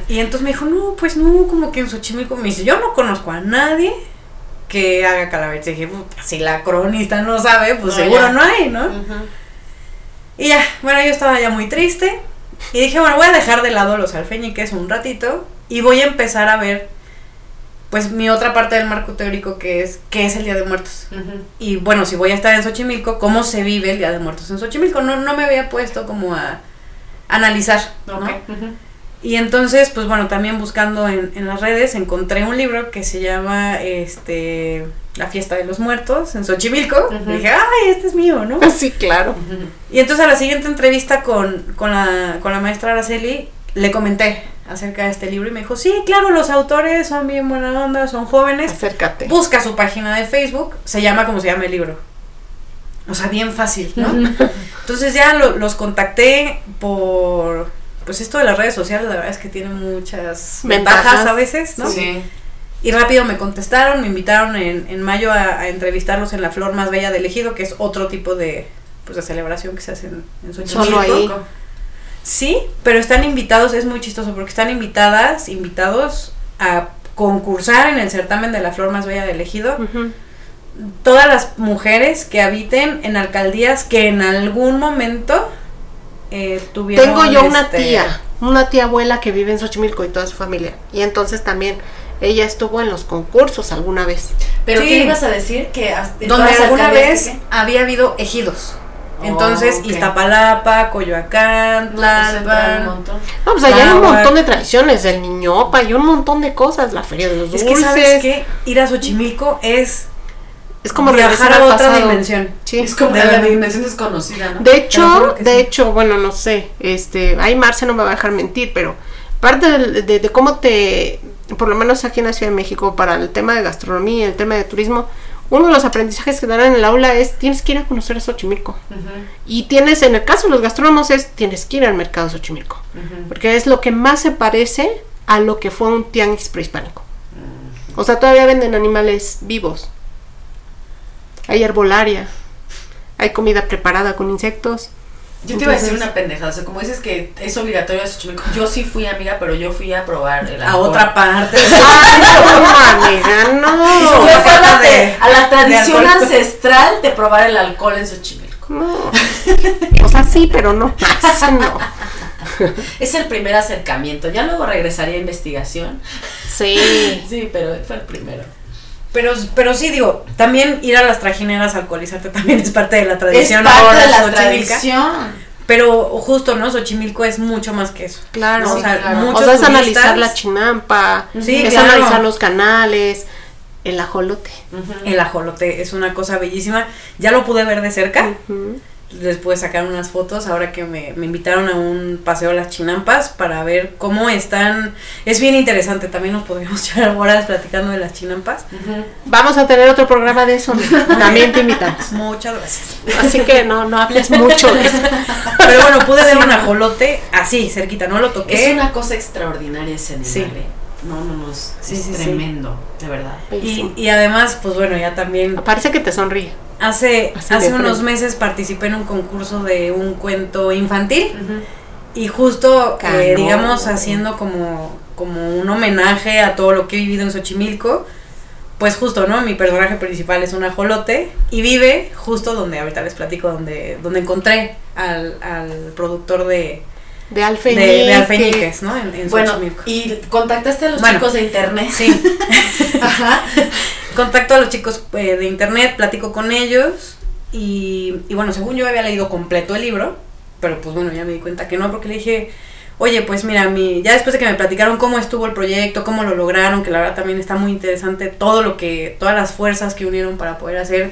Y entonces me dijo, no, pues no, como que en Xochimilco. Me dice, yo no conozco a nadie que haga calaveritas. Y dije, "Puta, si la cronista no sabe, pues No, seguro ya. no hay, ¿no? Y ya, bueno, yo estaba ya muy triste. Y dije, bueno, voy a dejar de lado los alfeñiques un ratito. Y voy a empezar a ver, pues, mi otra parte del marco teórico que es, ¿qué es el Día de Muertos? Y bueno, si voy a estar en Xochimilco, ¿cómo se vive el Día de Muertos en Xochimilco? No, no me había puesto como a analizar, ¿no? Ok. Y entonces, pues bueno, también buscando en, en las redes encontré un libro que se llama este la fiesta de los muertos en Xochimilco. Y dije, ay, este es mío, ¿no? Sí, claro. Y entonces a la siguiente entrevista con, con, la, con la maestra Araceli, le comenté acerca de este libro y me dijo, sí, claro, los autores son bien buena onda, son jóvenes. Acércate. Busca su página de Facebook, se llama como se llama el libro. O sea, bien fácil, ¿no? Entonces ya lo- los contacté por, pues esto de las redes sociales, la verdad es que tiene muchas ventajas, Ventajas. a veces, ¿no? Sí. Y rápido me contestaron, me invitaron en, en mayo a, a entrevistarlos en la Flor Más Bella del Ejido, que es otro tipo de, pues, de celebración que se hace en, en Xochimilco. Solo ahí. Sí, pero están invitados, es muy chistoso, porque están invitadas, invitados a concursar en el certamen de la Flor Más Bella del Ejido todas las mujeres que habiten en alcaldías que en algún momento eh, tuvieron... Tengo yo una este, tía, una tía abuela que vive en Xochimilco y toda su familia. Y entonces también ella estuvo en los concursos alguna vez. Pero Sí. ¿qué ibas a decir? Que Donde alguna vez que había habido ejidos. Oh, Entonces. Iztapalapa, Coyoacán, No, pues, entra un Tlalpan. montón. No, pues allá hay un montón de tradiciones, el niñopa y un montón de cosas, la feria de los Es dulces. que sabes que ir a Xochimilco es Es como viajar a otra pasado. dimensión. Sí. Es como De la dimensión desconocida, ¿no? De hecho, de sí. hecho, bueno, no sé, este, ahí Marce no me va a dejar mentir, pero parte de cómo te, por lo menos aquí en la Ciudad de México, para el tema de gastronomía, el tema de turismo, uno de los aprendizajes que dan en el aula es tienes que ir a conocer a Xochimilco. Y tienes, en el caso de los gastrónomos, es tienes que ir al mercado de Xochimilco. Porque es lo que más se parece a lo que fue un tianguis prehispánico. O sea, todavía venden animales vivos. Hay herbolaria. Hay comida preparada con insectos. Yo te iba a decir una pendejada, o sea, como dices que es obligatorio a Xochimilco, yo sí fui amiga, pero yo fui a probar el A alcohol. otra parte. ¡Ay, no, amiga, no! Yo fui a la, de- a la tradición de ancestral de probar el alcohol en Xochimilco. No. O sea, sí, pero no. No. Es el primer acercamiento, ya luego regresaría a investigación. Sí. Sí, pero fue el primero. Pero, pero sí, digo, también ir a las trajineras a alcoholizarte también es parte de la Es tradición parte ahora de la tradición. Pero justo, ¿no? Xochimilco es mucho más que eso. Claro. ¿no? O Sí, sea, claro. muchos O sea, es turistas- analizar la chinampa, Sí, es claro. analizar los canales, el ajolote. El ajolote es una cosa bellísima. Ya lo pude ver de cerca. Ujú. Después sacar unas fotos ahora que me, me invitaron a un paseo a las chinampas para ver cómo están. Es bien interesante. También nos podríamos echar horas platicando de las chinampas. Vamos a tener otro programa de eso. También te invitamos. Muchas gracias. Así que no, no hables mucho de eso. Pero bueno, pude ver un ajolote así, cerquita. No lo toqué. Es una cosa extraordinaria ese animal. Sí. ¿eh? No, no, no, es, Sí, es sí, sí. tremendo, de verdad. Y, y además, pues bueno, ya también Parece que te sonríe. hace, Así hace unos frente. meses participé en un concurso de un cuento infantil y justo, Cano. eh, digamos, haciendo como, como un homenaje a todo lo que he vivido en Xochimilco, pues justo, ¿no? Mi personaje principal es un ajolote y vive justo donde, ahorita les platico, donde, donde encontré al, al productor de, De de, alfeñique. de Alfeñiques, ¿no? En, en Bueno, y contactaste a los Bueno. chicos de internet. Sí. Ajá. contacto a los chicos eh, de internet, platico con ellos y, y bueno, según yo había leído completo el libro, pero pues bueno, ya me di cuenta que no, porque le dije, oye, pues mira, mi, ya después de que me platicaron cómo estuvo el proyecto, cómo lo lograron, que la verdad también está muy interesante todo lo que, todas las fuerzas que unieron para poder hacer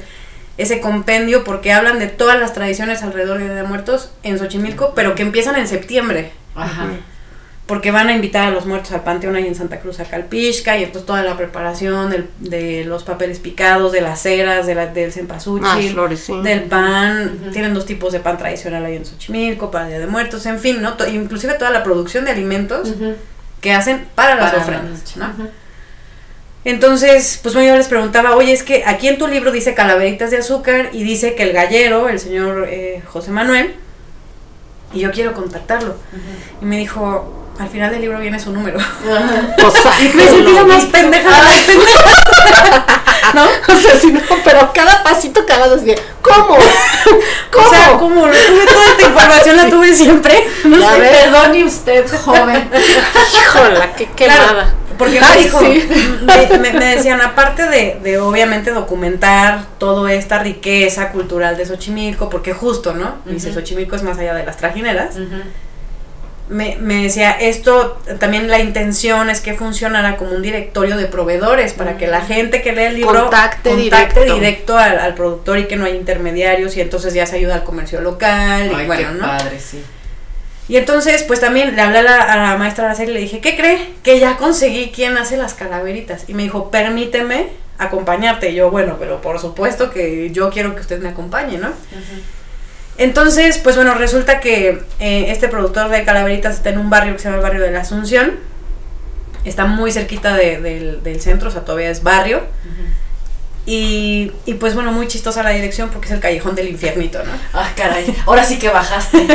ese compendio, porque hablan de todas las tradiciones alrededor de Día de Muertos en Xochimilco, pero que empiezan en septiembre Ajá. porque van a invitar a los muertos al panteón ahí en Santa Cruz a Calpixca y entonces toda la preparación del- de los papeles picados, de las ceras, de la, del Ah, cempasúchil, flores, sí. del pan, tienen dos tipos de pan tradicional ahí en Xochimilco para Día de Muertos, en fin, ¿no? To- inclusive toda la producción de alimentos que hacen para las Para ofrendas, ¿no? Entonces, pues bueno, yo les preguntaba, oye, es que aquí en tu libro dice calaveritas de azúcar y dice que el gallero, el señor eh, José Manuel, y yo quiero contactarlo. Y me dijo, al final del libro viene su número. O sea, Me sentí la más pendeja de las pendejas. ¿No? O sea, si no, pero cada pasito que hagas de ¿cómo? ¿Cómo? O sea, como tuve toda esta información, la tuve siempre. No sé. Perdone usted, joven. Híjola, qué Claro, quemada. porque me Ay, dijo, sí. me, me- me decían, aparte de, de obviamente documentar toda esta riqueza cultural de Xochimilco, porque justo, ¿no? Dice. Xochimilco es más allá de las trajineras. Ujú. Me, me decía, esto también la intención es que funcionara como un directorio de proveedores para que la gente que lee el libro Contacte directo, directo. al, al productor y que no hay intermediarios y entonces ya se ayuda al comercio local y bueno, qué ¿no? padre, sí. Y entonces, pues también le hablé a la, a la maestra Araceli y le dije, ¿qué cree? Que ya conseguí quién hace las calaveritas. Y me dijo, permíteme acompañarte. Y yo, bueno, pero por supuesto que yo quiero que usted me acompañe, ¿no? Entonces, pues bueno, resulta que eh, este productor de calaveritas está en un barrio que se llama el barrio de la Asunción. Está muy cerquita de- del, del centro, o sea, todavía es barrio. Y, y pues bueno, muy chistosa la dirección porque es el callejón del infiernito, ¿no? Ah, caray. Ahora sí que bajaste.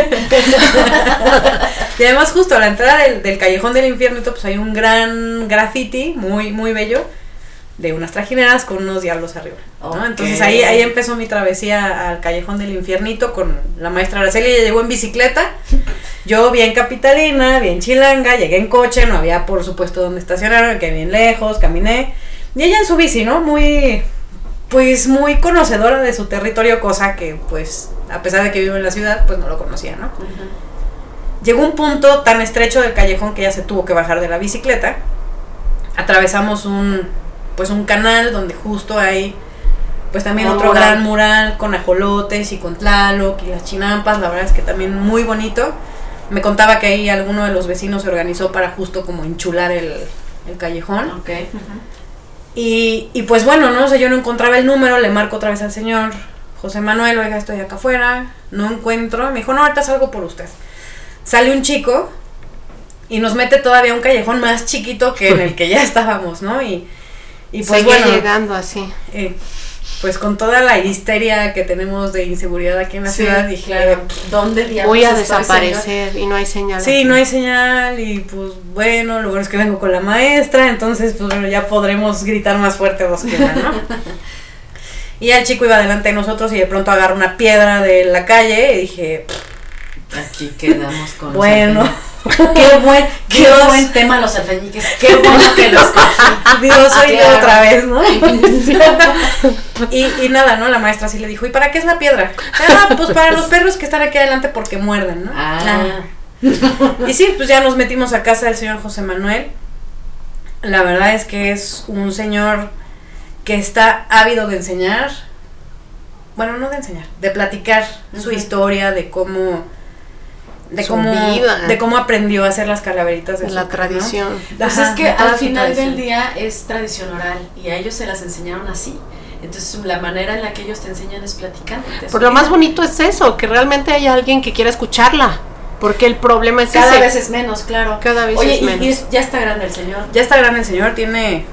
Y además justo a la entrada del, del callejón del infiernito pues hay un gran graffiti muy muy bello de unas trajineras con unos diablos arriba. Entonces ahí, ahí empezó mi travesía al callejón del infiernito con la maestra Araceli, ella llegó en bicicleta, yo bien capitalina, bien chilanga, llegué en coche, no había por supuesto donde estacionar, me quedé bien lejos, caminé, y ella en su bici, ¿no? Muy, pues muy conocedora de su territorio, cosa que pues a pesar de que vivo en la ciudad, pues no lo conocía, ¿no? Llegó un punto tan estrecho del callejón que ella se tuvo que bajar de la bicicleta. Atravesamos un pues un canal donde justo hay pues también otro mural. gran mural con ajolotes y con tlaloc y las chinampas, la verdad es que también muy bonito. Me contaba que ahí alguno de los vecinos se organizó para justo como enchular el, el callejón. Y, y pues bueno, no sé, yo no encontraba el número, le marco otra vez al señor José Manuel, oiga, estoy acá afuera, no encuentro. Me dijo, no, ahorita salgo por usted. Sale un chico y nos mete todavía un callejón más chiquito que en el que ya estábamos, ¿no? Y, y pues Seguía bueno, llegando así. eh, pues con toda la histeria que tenemos de inseguridad aquí en la Sí, ciudad, dije, claro. ¿Dónde diablos Voy a desaparecer y no hay señal. Sí, aquí. no hay señal y pues bueno, lo bueno es que vengo con la maestra, entonces pues bueno, ya podremos gritar más fuerte dos que ¿no? y ya el chico iba delante de nosotros y de pronto agarra una piedra de la calle y dije? Aquí quedamos con los bueno. Qué buen, qué Dios. buen tema los alfeñiques. Qué bueno que los cogí. Dios soy yo otra vez, ¿no? y, y nada, ¿no? La maestra sí le dijo, ¿y para qué es la piedra? Ah, pues para los perros que están aquí adelante porque muerden, ¿no? Ah. Y sí, pues ya nos metimos a casa del señor José Manuel. La verdad es que es un señor que está ávido de enseñar. Bueno, no de enseñar, de platicar su historia, de cómo de cómo vida. de cómo aprendió a hacer las calaveritas de la azúcar, ¿no? tradición. Pues Ajá, es que al final del día es tradición oral y a ellos se las enseñaron así. Entonces la manera en la que ellos te enseñan es platicando. su Por lo más bonito es eso, que realmente hay alguien que quiera escucharla. Porque el problema es Cada ese. vez es menos, claro. Cada vez Oye, es y- menos. y es- ya está grande el señor. Ya está grande el señor, tiene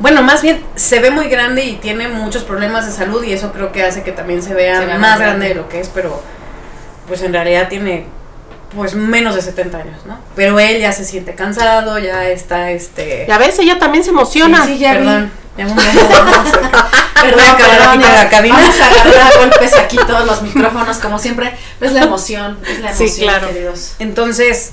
bueno, más bien se ve muy grande y tiene muchos problemas de salud y eso creo que hace que también se vea Se vea más grande de lo que es, pero pues en realidad tiene pues menos de 70 años, ¿no? Pero él ya se siente cansado, ya está este Ya ves, ella también se emociona. Sí, sí, ya vi. Perdón, ya me- Perdón, perdón, la cabina. Vamos a agarrar a golpes aquí todos los micrófonos, como siempre. Es la emoción, es la Sí, emoción, claro. queridos. Entonces,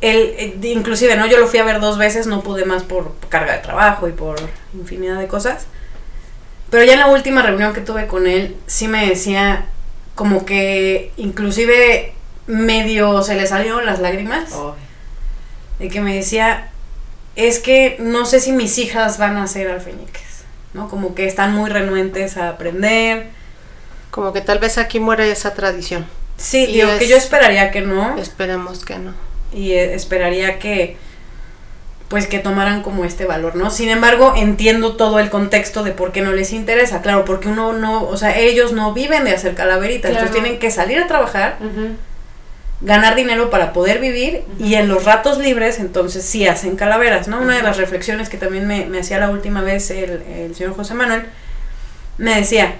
él, eh, inclusive, ¿no? Yo lo fui a ver dos veces, no pude más por carga de trabajo y por infinidad de cosas. Pero ya en la última reunión que tuve con él, sí me decía como que inclusive medio se le salieron las lágrimas. De que me decía, es que no sé si mis hijas van a ser alfeñiques, ¿no? Como que están muy renuentes a aprender. Como que tal vez aquí muere esa tradición. Sí, Y digo es- que yo esperaría que no. Esperemos que no. y eh, esperaría que pues que tomaran como este valor, ¿no? Sin embargo, entiendo todo el contexto de por qué no les interesa, claro, porque uno no, o sea, ellos no viven de hacer calaveritas, Claro. entonces tienen que salir a trabajar, ganar dinero para poder vivir y en los ratos libres entonces sí hacen calaveras, ¿no? Una de las reflexiones que también me, me hacía la última vez el, el señor José Manuel, me decía,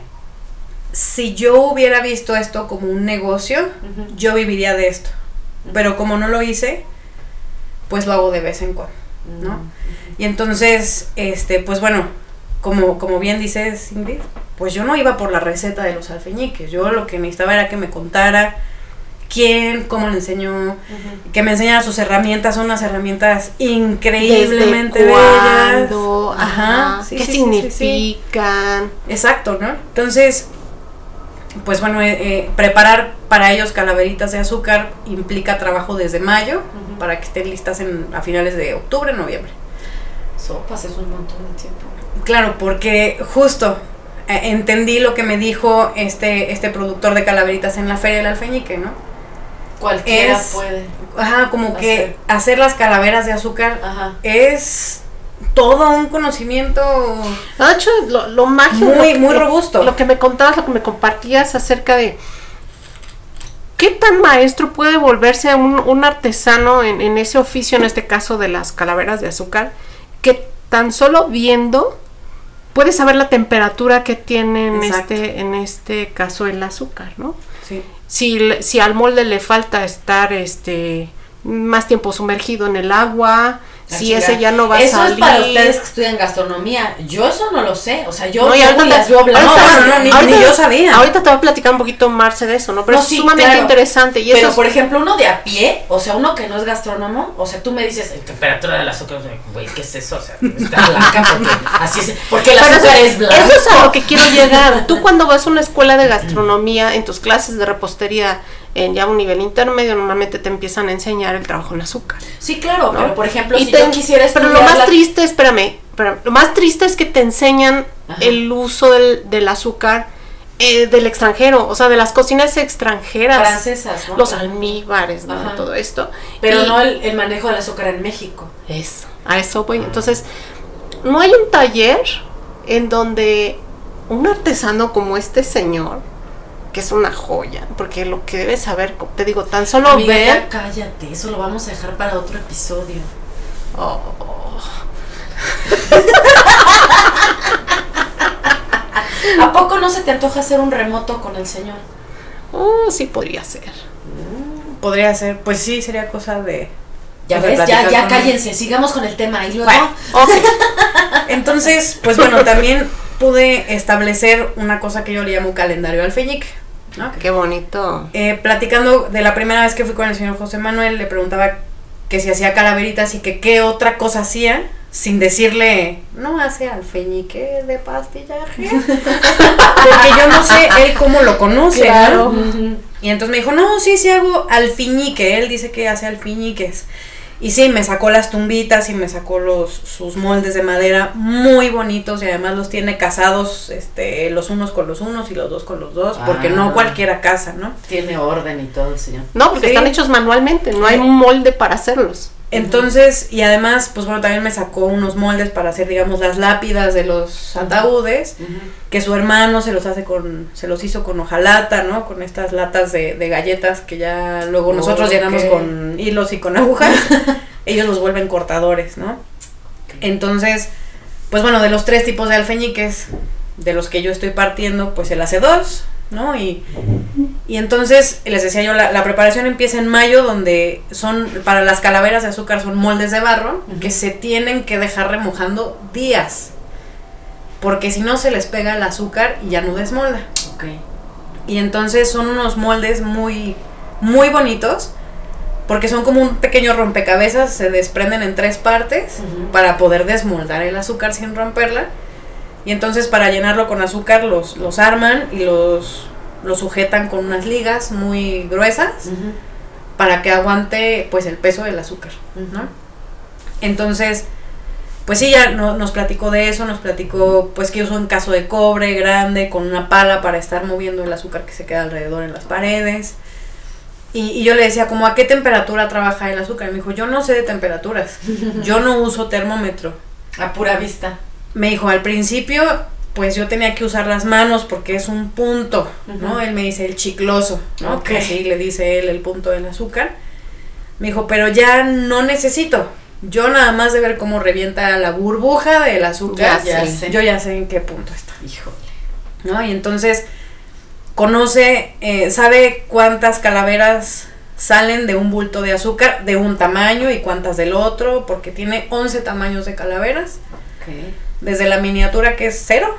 si yo hubiera visto esto como un negocio, yo viviría de esto. Pero como no lo hice, pues lo hago de vez en cuando, ¿no? Y entonces, este, pues bueno, como, como bien dices, Ingrid, pues yo no iba por la receta de los alfeñiques. Yo lo que necesitaba era que me contara quién, cómo le enseñó, que me enseñara sus herramientas. Son unas herramientas increíblemente ¿Desde bellas. cuándo? Ajá. sí, ¿Qué sí, sí, significan? Exacto, ¿no? Entonces, pues bueno, eh, eh, preparar para ellos calaveritas de azúcar implica trabajo desde mayo. Para que estén listas en, a finales de octubre, noviembre. Sopas es un montón de tiempo. Claro, porque justo eh, entendí lo que me dijo este, este productor de calaveritas en la feria del alfeñique, ¿no? Cualquiera Es- puede. Ajá, como que Hacer. las calaveras de azúcar Ajá. es todo un conocimiento De hecho, lo, lo mágico. Muy- lo que- muy lo- robusto. Lo que me contabas, lo que me compartías acerca de. ¿Qué tan maestro puede volverse un, un artesano en, en ese oficio, en este caso de las calaveras de azúcar? Que tan solo viendo puede saber la temperatura que tiene en Exacto. este, en este caso el azúcar, ¿no? Sí. si, si al molde le falta estar este más tiempo sumergido en el agua, si chingada. ese ya no va a Eso salir. es para ustedes que estudian gastronomía. Yo eso no lo sé. O sea, yo, No, yo ahorita las veo hablar. No, ahorita- no, no, ni- ni yo sabía. Ahorita te voy a platicar un poquito Marce de eso, ¿no? Pero es sí, sumamente claro. interesante. Y Pero eso es- por ejemplo, uno de a pie, o sea, uno que no es gastrónomo, o sea, tú me dices, "Eh, temperatura del azúcar, güey, ¿qué es eso? O sea, está blanca porque así es, porque el azúcar eso, es blanco. eso es a lo que quiero llegar. Tú cuando vas a una escuela de gastronomía, en tus clases de repostería, en ya un nivel intermedio, normalmente te empiezan a enseñar el trabajo en azúcar. Sí, claro, ¿no? pero por ejemplo, Y si te- yo quisiera Pero lo más la- triste, espérame, espérame, lo más triste es que te enseñan Ajá. el uso del, del azúcar eh, del extranjero, o sea, de las cocinas extranjeras. francesas, ¿no? Los almíbares, ¿no? Ajá. Todo esto. Pero Y- no el, el manejo del azúcar en México. Eso, a eso voy. Entonces, no hay un taller en donde un artesano como este señor, que es una joya, porque lo que debes saber, te digo, tan solo Amiga, ver. ya cállate, eso lo vamos a dejar para otro episodio. Oh. ¿A poco no se te antoja hacer un remoto con el señor? Oh, sí podría ser. Podría ser, pues sí, sería cosa de... Ya ves, ya, ya él. cállense, sigamos con el tema y luego. Bueno. Entonces, pues bueno, también pude establecer una cosa que yo le llamo calendario alfeñique, ¿no? Qué bonito. Eh, platicando de la primera vez que fui con el señor José Manuel, le preguntaba que si hacía calaveritas y que qué otra cosa hacía, sin decirle, no hace alfeñique de pastillaje. Porque yo no sé él cómo lo conoce, Claro. ¿no? Y entonces me dijo, no, sí, sí hago alfiñique. Él dice que hace alfiñiques. Y sí, me sacó las tumbitas y me sacó los sus moldes de madera muy bonitos y además los tiene casados este, los unos con los unos y los dos con los dos, porque Ah. no cualquiera casa, ¿no? Tiene orden y todo, señor. No, porque Sí. están hechos manualmente, no hay un molde para hacerlos. Entonces, y además, pues bueno, también me sacó unos moldes para hacer, digamos, las lápidas de los ataúdes, que su hermano se los hace con, se los hizo con hojalata, ¿no? Con estas latas de, de galletas que ya luego nosotros Ok. llenamos con hilos y con agujas. Ellos los vuelven cortadores, ¿no? Entonces, pues bueno, de los tres tipos de alfeñiques de los que yo estoy partiendo, pues él hace dos, ¿no? Y, y entonces, les decía yo, la, la preparación empieza en mayo, donde son, para las calaveras de azúcar son moldes de barro, que se tienen que dejar remojando días, porque si no se les pega el azúcar y ya no desmolda. Ok. Y entonces son unos moldes muy, muy bonitos, porque son como un pequeño rompecabezas, se desprenden en tres partes para poder desmoldar el azúcar sin romperla. Y entonces para llenarlo con azúcar los, los arman y los, los sujetan con unas ligas muy gruesas para que aguante pues el peso del azúcar, ¿no? Entonces, pues sí, ya no- nos platicó de eso, nos platicó pues que usó un caso de cobre grande con una pala para estar moviendo el azúcar que se queda alrededor en las paredes. Y, y yo le decía, como a qué temperatura trabaja el azúcar? Y me dijo, yo no sé de temperaturas, yo no uso termómetro. A pura vista. Me dijo, al principio, pues yo tenía que usar las manos porque es un punto, ¿no? Él me dice el chicloso, ¿no? Que así le dice él el punto del azúcar. Me dijo, pero ya no necesito. Yo nada más de ver cómo revienta la burbuja del azúcar, Ya ya sé. yo ya sé en qué punto está. Híjole. ¿no? Y entonces conoce, eh, sabe cuántas calaveras salen de un bulto de azúcar de un tamaño y cuántas del otro, porque tiene 11 tamaños de calaveras. Desde la miniatura que es cero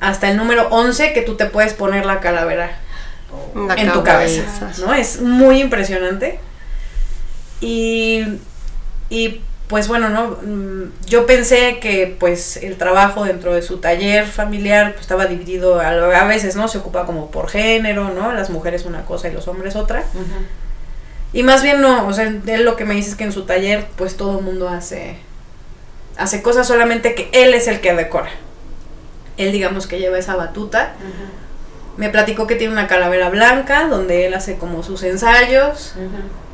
hasta el número 11 que tú te puedes poner la calavera La en tu cabeza, ¿no? Es muy impresionante. Y, y pues bueno, ¿no? Mm, Yo pensé que pues el trabajo dentro de su taller familiar pues, estaba dividido a, a veces, ¿no? Se ocupa como por género, ¿no? Las mujeres una cosa y los hombres otra. Y más bien no, o sea, él lo que me dice es que en su taller pues todo el mundo hace hace cosas solamente que él es el que decora. Él digamos que lleva esa batuta. Me platicó que tiene una calavera blanca donde él hace como sus ensayos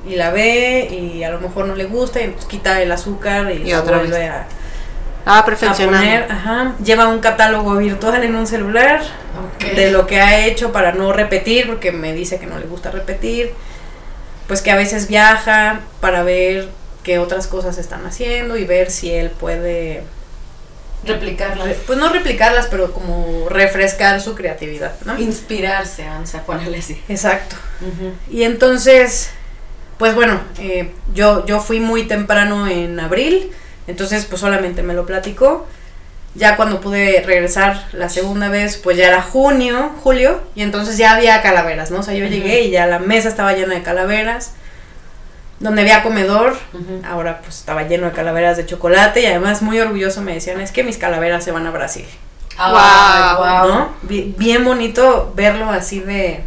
y la ve y a lo mejor no le gusta y pues, quita el azúcar y, Y la otra vuelve vez. a, Ah. Lleva un catálogo virtual en un celular de lo que ha hecho para no repetir, porque me dice que no le gusta repetir. Pues que a veces viaja para ver qué otras cosas están haciendo y ver si él puede, Replicarla. re- pues no replicarlas, pero como refrescar su creatividad, ¿no? Inspirarse, vamos a ponerle así. Exacto. Y entonces, pues bueno, eh, yo, yo fui muy temprano en abril, entonces pues solamente me lo platicó. Ya cuando pude regresar la segunda vez, pues ya era junio, julio, y entonces ya había calaveras, ¿no? O sea, yo Ujú. llegué y ya la mesa estaba llena de calaveras. Donde había comedor, ahora pues estaba lleno de calaveras de chocolate y además muy orgulloso me decían, es que mis calaveras se van a Brasil. ¿no? Bi- Bien bonito verlo así de...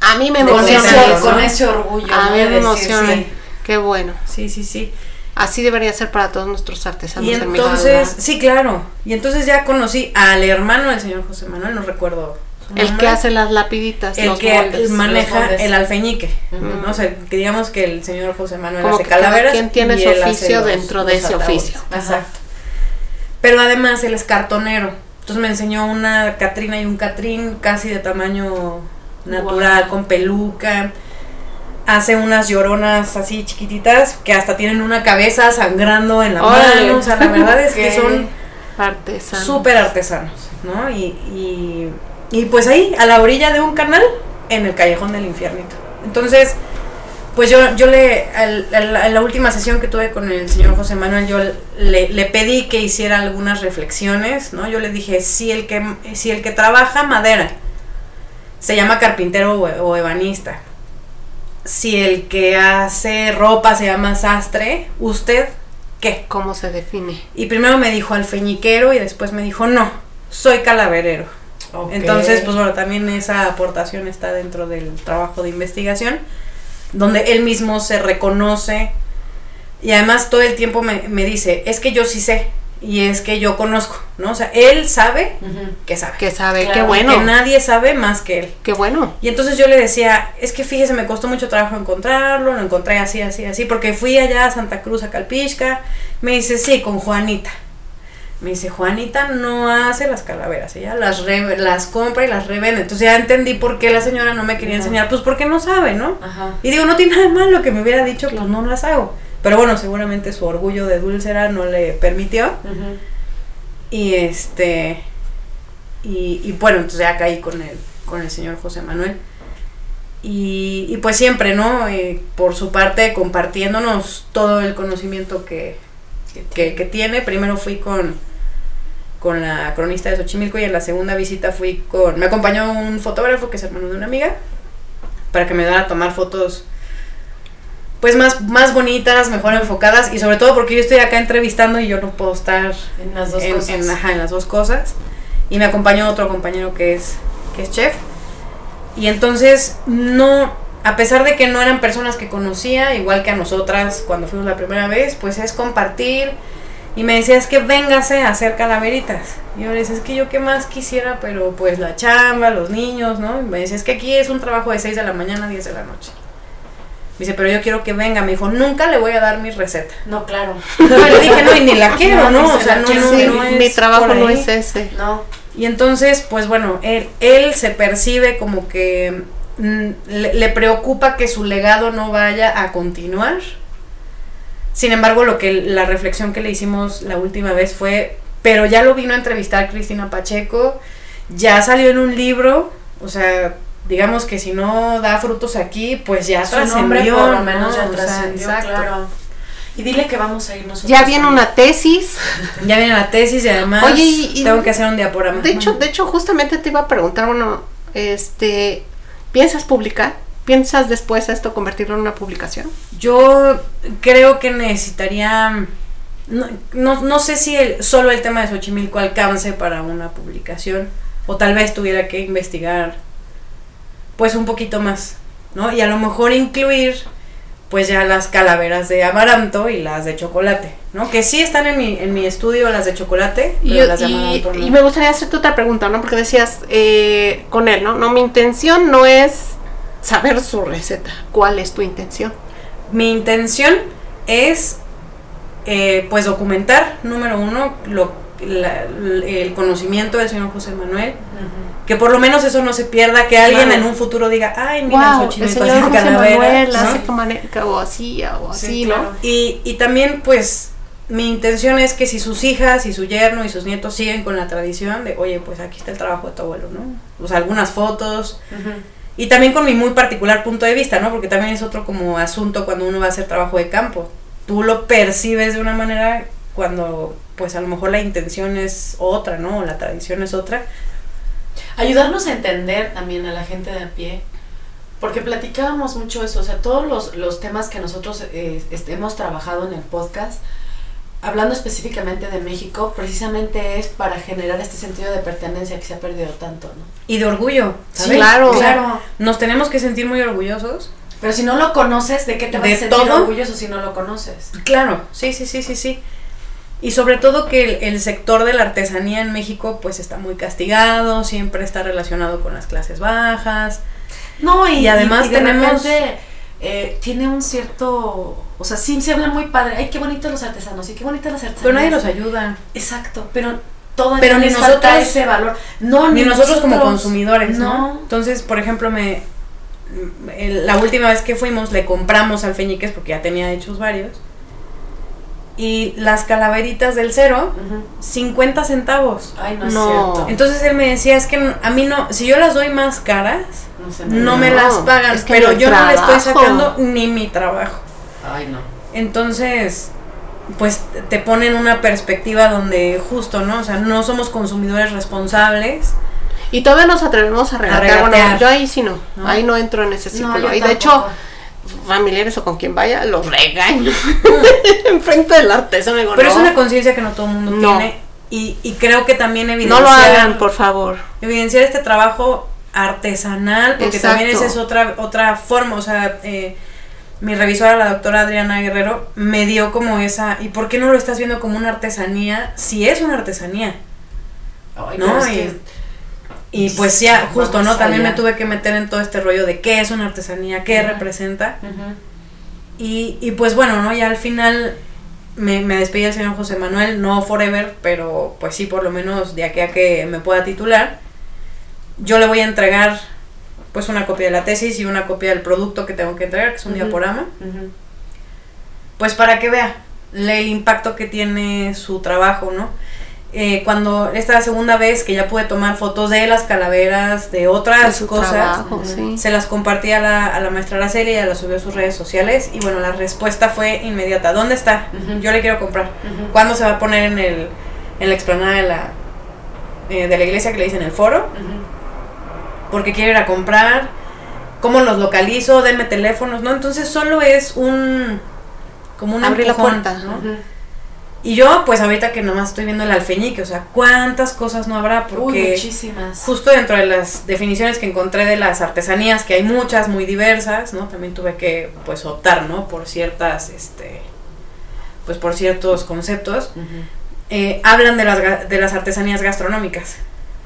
A mí me emociona. con ese orgullo. A mí me emociona. sí. Qué bueno. Sí, sí, sí. Así debería ser para todos nuestros artesanos Y en entonces, sí, claro. Y entonces ya conocí al hermano del señor José Manuel, no recuerdo. El que hace las lapiditas, el los que moldes. maneja el alfeñique. ¿no? O sea, que digamos que el señor José Manuel Como hace calaveras. quien tiene y su oficio dentro de ese oficio. Exacto. Pero además él es cartonero. Entonces me enseñó una Catrina y un Catrín casi de tamaño natural, Wow. con peluca. Hace unas lloronas así chiquititas que hasta tienen una cabeza sangrando en la Órale. mano. O sea, la verdad es que son súper artesanos, ¿no? Y, y, y pues ahí, a la orilla de un canal, en el callejón del infiernito. Entonces, pues yo, yo le, a la última sesión que tuve con el señor José Manuel, yo le, le pedí que hiciera algunas reflexiones, ¿no? Yo le dije, si el que, si el que trabaja madera se llama carpintero o, o ebanista, si el que hace ropa se llama sastre, ¿usted qué? ¿Cómo se define? Y primero me dijo alfeñiquero y después me dijo, no, soy calaverero. Entonces, pues bueno, también esa aportación está dentro del trabajo de investigación, donde él mismo se reconoce y además todo el tiempo me, me dice, es que yo sí sé y es que yo conozco, ¿no? O sea, él sabe que sabe. Que sabe, Claro, qué Que bueno. nadie sabe más que él. Qué bueno. Y entonces yo le decía, es que fíjese, me costó mucho trabajo encontrarlo, lo encontré así, así, así, porque fui allá a Santa Cruz, a Calpixca. Me dice, sí, con Juanita. Me dice, Juanita no hace las calaveras, ella las, re- las compra y las revende. Entonces ya entendí por qué la señora no me quería Ajá. enseñar, pues porque no sabe, ¿no? Ajá. Y digo, no tiene nada de malo que me hubiera dicho, pues no las hago. Pero bueno, seguramente su orgullo de dulcera no le permitió. Y este. Y, y bueno, entonces ya caí con el, con el señor José Manuel. Y, y pues siempre, ¿no? Eh, por su parte, compartiéndonos todo el conocimiento que, que, que tiene. Primero fui con, con la cronista de Xochimilco y en la segunda visita fui con. Me acompañó un fotógrafo que es hermano de una amiga para que me ayudara a tomar fotos pues más, más bonitas, mejor enfocadas y sobre todo porque yo estoy acá entrevistando y yo no puedo estar En las dos en, cosas. en- ajá, en las dos cosas. Y me acompañó otro compañero que es, que es chef. Y entonces, no, a pesar de que no eran personas que conocía, igual que a nosotras cuando fuimos la primera vez, pues es compartir. Y me decía, es que véngase a hacer calaveritas. Y yo le decía, es que yo qué más quisiera, pero pues la chamba, los niños, ¿no? Y me decía, es que aquí es un trabajo de 6 de la mañana a 10 de la noche. Me dice, pero yo quiero que venga. Me dijo, nunca le voy a dar mi receta. No, claro. No, le dije, no, y ni la quiero, No, O se sea, no, quiero. no, Sí, no es mi trabajo no es ese. No. Y entonces, pues bueno, él, él se percibe como que le, le preocupa que su legado no vaya a continuar. Sin embargo, lo que la reflexión que le hicimos la última vez fue, pero ya lo vino a entrevistar Cristina Pacheco, ya salió en un libro, o sea, digamos que si no da frutos aquí, pues ya Su nombre por lo menos ¿no? ya O sea, trascendió, exacto. claro. Y dile que vamos a ir nosotros. Ya viene también. una tesis. Ya viene la tesis y además Oye, y- y- tengo que hacer un diaporama. De hecho, de hecho, justamente te iba a preguntar, bueno, este, ¿piensas publicar? ¿Piensas después esto convertirlo en una publicación? Yo creo que necesitaría. No, no, no sé si solo el tema de Xochimilco alcance para una publicación. O tal vez tuviera que investigar. Pues un poquito más. ¿No? Y a lo mejor incluir. Pues ya las calaveras de amaranto y las de chocolate. ¿No? Que sí están en mi, en mi estudio las de chocolate. Y, Pero yo- las de y- no. y me gustaría hacerte otra pregunta, ¿no? Porque decías eh, con él, ¿no? No, mi intención no es saber su receta. ¿Cuál es tu intención? Mi intención es, eh, pues, documentar, número uno, lo, la- el conocimiento del señor José Manuel. Que por lo menos eso no se pierda, que alguien Claro. en un futuro diga, ay, mira, Wow, el señor José calaveras", Manuel ¿no? hace o así, o así, Sí, ¿no? claro. Y, y también, pues, mi intención es que si sus hijas y su yerno y sus nietos siguen con la tradición de, oye, pues aquí está el trabajo de tu abuelo, ¿no? O sea, algunas fotos. Y también con mi muy particular punto de vista, ¿no? Porque también es otro como asunto cuando uno va a hacer trabajo de campo. Tú lo percibes de una manera cuando, pues, a lo mejor la intención es otra, ¿no? O la tradición es otra. ayudarnos a entender también a la gente de a pie, porque platicábamos mucho eso, o sea, todos los, los temas que nosotros eh, este, hemos trabajado en el podcast, hablando específicamente de México, precisamente es para generar este sentido de pertenencia que se ha perdido tanto, ¿no? Y de orgullo, Sí, ¿sabes? claro. O sea, Claro. nos tenemos que sentir muy orgullosos. Pero si no lo conoces, ¿de qué te vas ¿De a sentir todo? orgulloso si no lo conoces? Claro, sí, sí, sí, sí, sí. Y sobre todo que el, el sector de la artesanía en México pues está muy castigado, siempre está relacionado con las clases bajas. No, y, Y además y de tenemos- repente, eh, tiene un cierto, o sea, sí se habla muy padre, ay, qué bonitos los artesanos y qué bonitas las artesanías. Pero nadie los ayuda. Exacto, pero todavía Pero ni les falta nosotros- ese valor. No, Ni nosotros como consumidores, ¿no? No. Entonces, por ejemplo, me la última vez que fuimos le compramos alfeñiques porque ya tenía hechos varios. Y las calaveritas del cero, Ujú. 50 centavos. Ay, no, es No. cierto. Entonces él me decía, es que a mí no, si yo las doy más caras, No, me las pagan, es que pero yo no le estoy sacando ni mi trabajo. Ay, no. Entonces, pues te ponen una perspectiva donde justo, ¿no? O sea, no somos consumidores responsables. Y todavía nos atrevemos a regatear. regatear. Bueno, yo ahí sí no, ¿No? ahí no entro en ese círculo. y de hecho. Familiares o con quien vaya, los regaño. Enfrente del artesano. digo, Pero es no, una conciencia que no todo el mundo No. tiene. Y, y creo que también no evidenciar, lo hagan, por favor. evidenciar este trabajo artesanal, porque también esa es otra, otra forma, o sea, eh, mi revisora, la doctora Adriana Guerrero, me dio como esa, ¿y por qué no lo estás viendo como una artesanía? Si es una artesanía. Ay, No, es y- que- Y pues ya, justo, ¿no? También me tuve que meter en todo este rollo de qué es una artesanía, qué representa. Y, y pues bueno, ¿no? Ya al final me, me despedí del señor José Manuel, no forever, pero pues sí, por lo menos de aquí a que me pueda titular. Yo le voy a entregar pues una copia de la tesis y una copia del producto que tengo que entregar, que es un diaporama, pues para que vea el impacto que tiene su trabajo, ¿no? Eh, cuando esta es la segunda vez que ya pude tomar fotos de las calaveras, de otras cosas, trabajo, sí. se las compartí a la, a la maestra Araceli, ella las subió a sus redes sociales y bueno, la respuesta fue inmediata. ¿Dónde está? Yo le quiero comprar. Ujú. ¿Cuándo se va a poner en el en la explanada de la eh, de la iglesia que le dicen el foro? Ujú. Porque quiero ir a comprar. ¿Cómo los localizo? Denme teléfonos, ¿no? Entonces solo es un como un Abrir la empujón, puerta. ¿no? Y yo, pues ahorita que nomás estoy viendo el alfeñique, o sea, ¿cuántas cosas no habrá? Uy, Porque muchísimas. justo dentro de las definiciones que encontré de las artesanías, que hay muchas muy diversas, ¿no? También tuve que, pues, optar, ¿no? Por ciertas, este, pues, por ciertos conceptos. Eh, hablan de las, de las artesanías gastronómicas.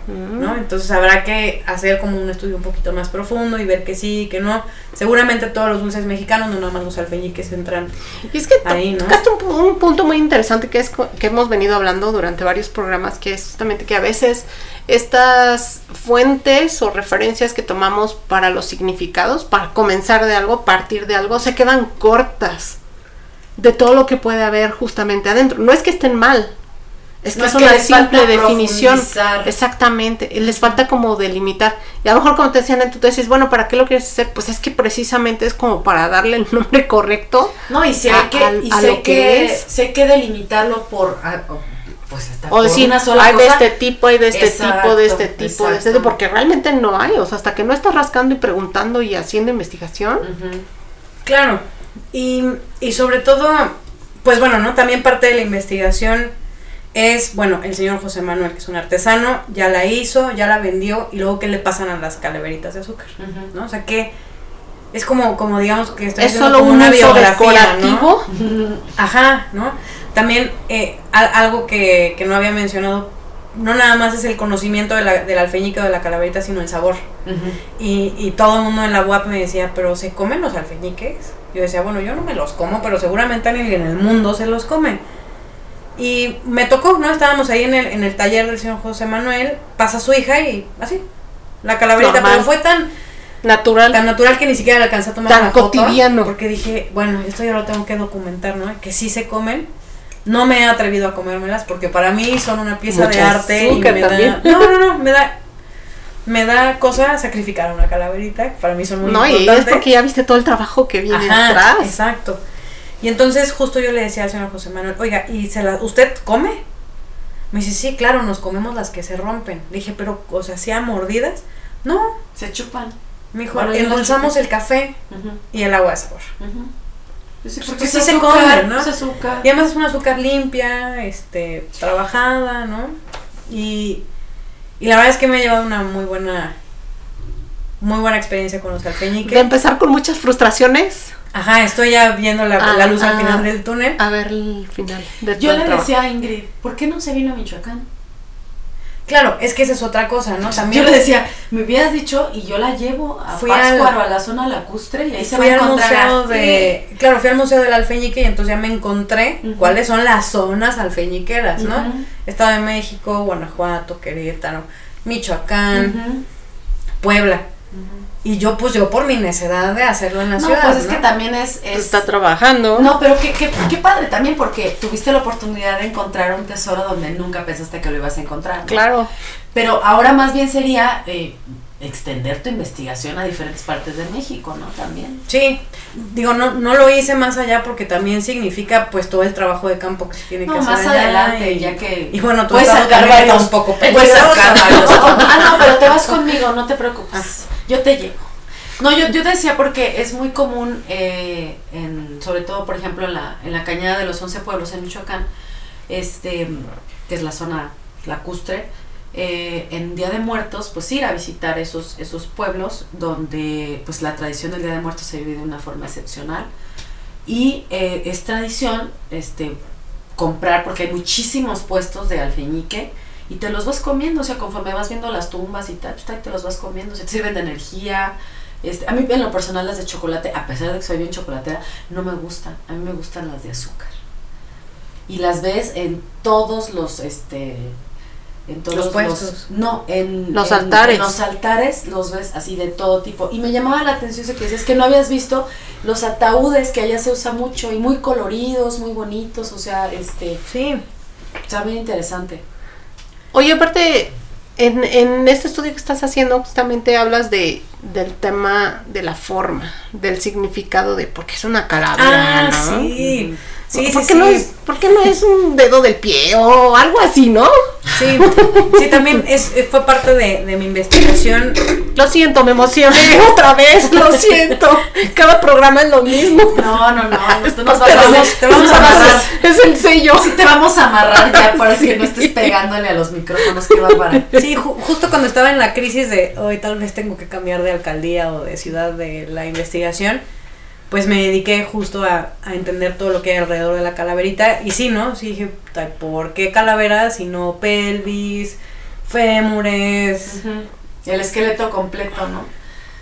¿No? Entonces habrá que hacer como un estudio un poquito más profundo y ver que sí, que no. Seguramente todos los dulces mexicanos, no nada más los alfeñiques entran Y es que Ahí, ¿no? un, un punto muy interesante que es que hemos venido hablando durante varios programas, que es justamente que a veces estas fuentes o referencias que tomamos para los significados, para comenzar de algo, partir de algo, se quedan cortas de todo lo que puede haber justamente adentro. No es que estén mal, es que No, es es que una simple definición. Exactamente, les falta como delimitar. Y a lo mejor como te decían en tu tesis, bueno, ¿para qué lo quieres hacer? Pues es que precisamente es como para darle el nombre correcto No, y si A- que, al- y a sé lo que que, es. sé que delimitarlo por, a- o- pues está O por decir, una sola hay de cosa. este tipo, hay de este tipo, de este Exacto, tipo, de este exacto. porque realmente no hay, o sea, hasta que no estás rascando y preguntando y haciendo investigación. Claro, y, y sobre todo, pues bueno, ¿no? También parte de la investigación es, bueno, el señor José Manuel, que es un artesano, ya la hizo, ya la vendió, y luego qué le pasan a las calaveritas de azúcar. ¿no? O sea que es como, como digamos que estoy Es haciendo solo como un una biografía, ¿no? Ajá, ¿no? También eh, al- algo que, que no había mencionado, no nada más es el conocimiento de la, del alfeñique o de la calaverita, sino el sabor. Y, y todo el mundo en la UAP me decía, pero ¿se comen los alfeñiques? Yo decía, bueno, yo no me los como, pero seguramente alguien en el mundo se los come. Y me tocó, ¿no? Estábamos ahí en el, en el taller del señor José Manuel, pasa su hija y así, la calaverita, Normal. pero fue tan, Natural. tan natural que ni siquiera le alcancé a tomar Tan una foto, cotidiano. Porque dije, bueno, esto ya lo tengo que documentar, ¿no? Que sí se comen. No me he atrevido a comérmelas porque para mí son una pieza de arte y me también. da No, no, no, me da me da cosa sacrificar una calaverita, que para mí son muy no, y es porque ya viste todo el trabajo que viene Ajá, atrás. exacto. Y entonces justo yo le decía al señor José Manuel, oiga, ¿y se la, usted come? Me dice, sí, claro, nos comemos las que se rompen. Le dije, pero, o sea, ¿sea mordidas? No, Se chupan. me dijo, Bueno, endulzamos el café y el agua de sabor. Pues sí, Porque sí se come, ¿no? Es azúcar. Y además es un azúcar limpia, este, trabajada, ¿no? Y, y la verdad es que me ha llevado una muy buena, muy buena experiencia con los De alfeñiques. empezar con muchas frustraciones. Ajá, estoy ya viendo la, Ah, la luz al ah. final del túnel. A ver el final de Yo le trabajo. decía a Ingrid, ¿por qué no se vino a Michoacán? Claro, es que esa es otra cosa, ¿no? También Yo le decía, me hubieras dicho y yo la llevo a Fui Pátzcuaro, al- a la zona lacustre y ahí se va fui a al encontrar. museo así. de, claro, fui al museo del alfeñique y entonces ya me encontré cuáles son las zonas alfeñiqueras, ¿no? Ujú. Estado de México, Guanajuato, Querétaro, Michoacán, Ujú. Puebla. Y yo, pues yo por mi necedad de hacerlo en la No, ciudad. pues es ¿no? que también es... Tú es Está trabajando. no, pero qué, qué, qué padre también porque tuviste la oportunidad de encontrar un tesoro donde nunca pensaste que lo ibas a encontrar. ¿no? Claro. Pero ahora más bien sería eh, extender tu investigación a diferentes partes de México, ¿no? También. Sí, digo, no, no lo hice más allá porque también significa pues todo el trabajo de campo que se tiene que hacer más allá adelante, y- ya que... Y bueno, tu puedes sacar varios, un poco puedes peligroso, sacar ¿no? varios. Ah, no, pero no te preocupes. Yo te llevo. No, yo, yo te decía porque es muy común, eh, en, sobre todo, por ejemplo, en la, en la cañada de los 11 pueblos en Michoacán, este, que es la zona lacustre, eh, en Día de Muertos, pues ir a visitar esos, esos pueblos donde pues la tradición del Día de Muertos se vive de una forma excepcional. Y eh, es tradición este, comprar, porque hay muchísimos puestos de alfeñique, y te los vas comiendo, o sea, conforme vas viendo las tumbas y tal, pues, tal, te los vas comiendo, se te sirven de energía. Este, a mí en lo personal las de chocolate, a pesar de que soy bien chocolatera, no me gustan, a mí me gustan las de azúcar. Y las ves en todos los, este, en todos Los los, puestos. no, en Los en- altares. en los altares los ves así de todo tipo. Y me llamaba la atención eso que decías que no habías visto los ataúdes que allá se usa mucho y muy coloridos, muy bonitos, o sea, este, Sí, está bien interesante. Oye, aparte, en, en este estudio que estás haciendo, justamente hablas de del tema de la forma, del significado de por qué es una calavera, Ah, ¿no? sí. Sí, ¿Por, sí, qué no sí. es, ¿Por qué no es un dedo del pie o algo así, no? Sí, sí, también es, eh, fue parte de, de mi investigación. Lo siento, me emocioné otra vez, lo siento. Cada programa es lo mismo. No, no, no, esto nos vas vamos- te vamos a amarrar. Es el sello. Sí, te vamos a amarrar ya para que no estés pegándole a los micrófonos, qué bárbara. Sí, ju- justo cuando estaba en la crisis de hoy tal vez tengo que cambiar de alcaldía o de ciudad de la investigación, pues me dediqué justo a, a entender todo lo que hay alrededor de la calaverita. Y sí, ¿no? Sí dije, "Puta, ¿por qué calaveras y no pelvis, fémures? El esqueleto completo, ¿no?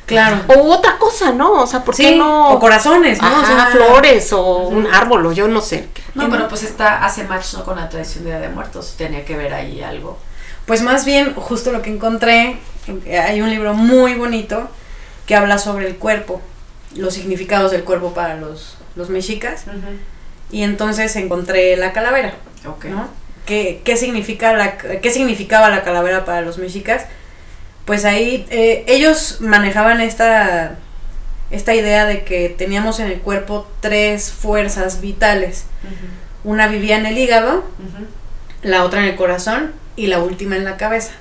Claro. O otra cosa, ¿no? O sea, ¿por qué no? o corazones, ¿no? Ajá, O sea, flores o un árbol o yo no sé. No, pero pues está, hace match ¿no? con la tradición de Día de Muertos, tenía que ver ahí algo. Pues más bien, justo lo que encontré, hay un libro muy bonito que habla sobre el cuerpo, los significados del cuerpo para los, los mexicas. Y entonces encontré la calavera. ¿no? ¿Qué, qué, significa la, ¿Qué significaba la calavera para los mexicas? Pues ahí eh, ellos manejaban esta, esta idea de que teníamos en el cuerpo tres fuerzas vitales. Una vivía en el hígado, la otra en el corazón y la última en la cabeza.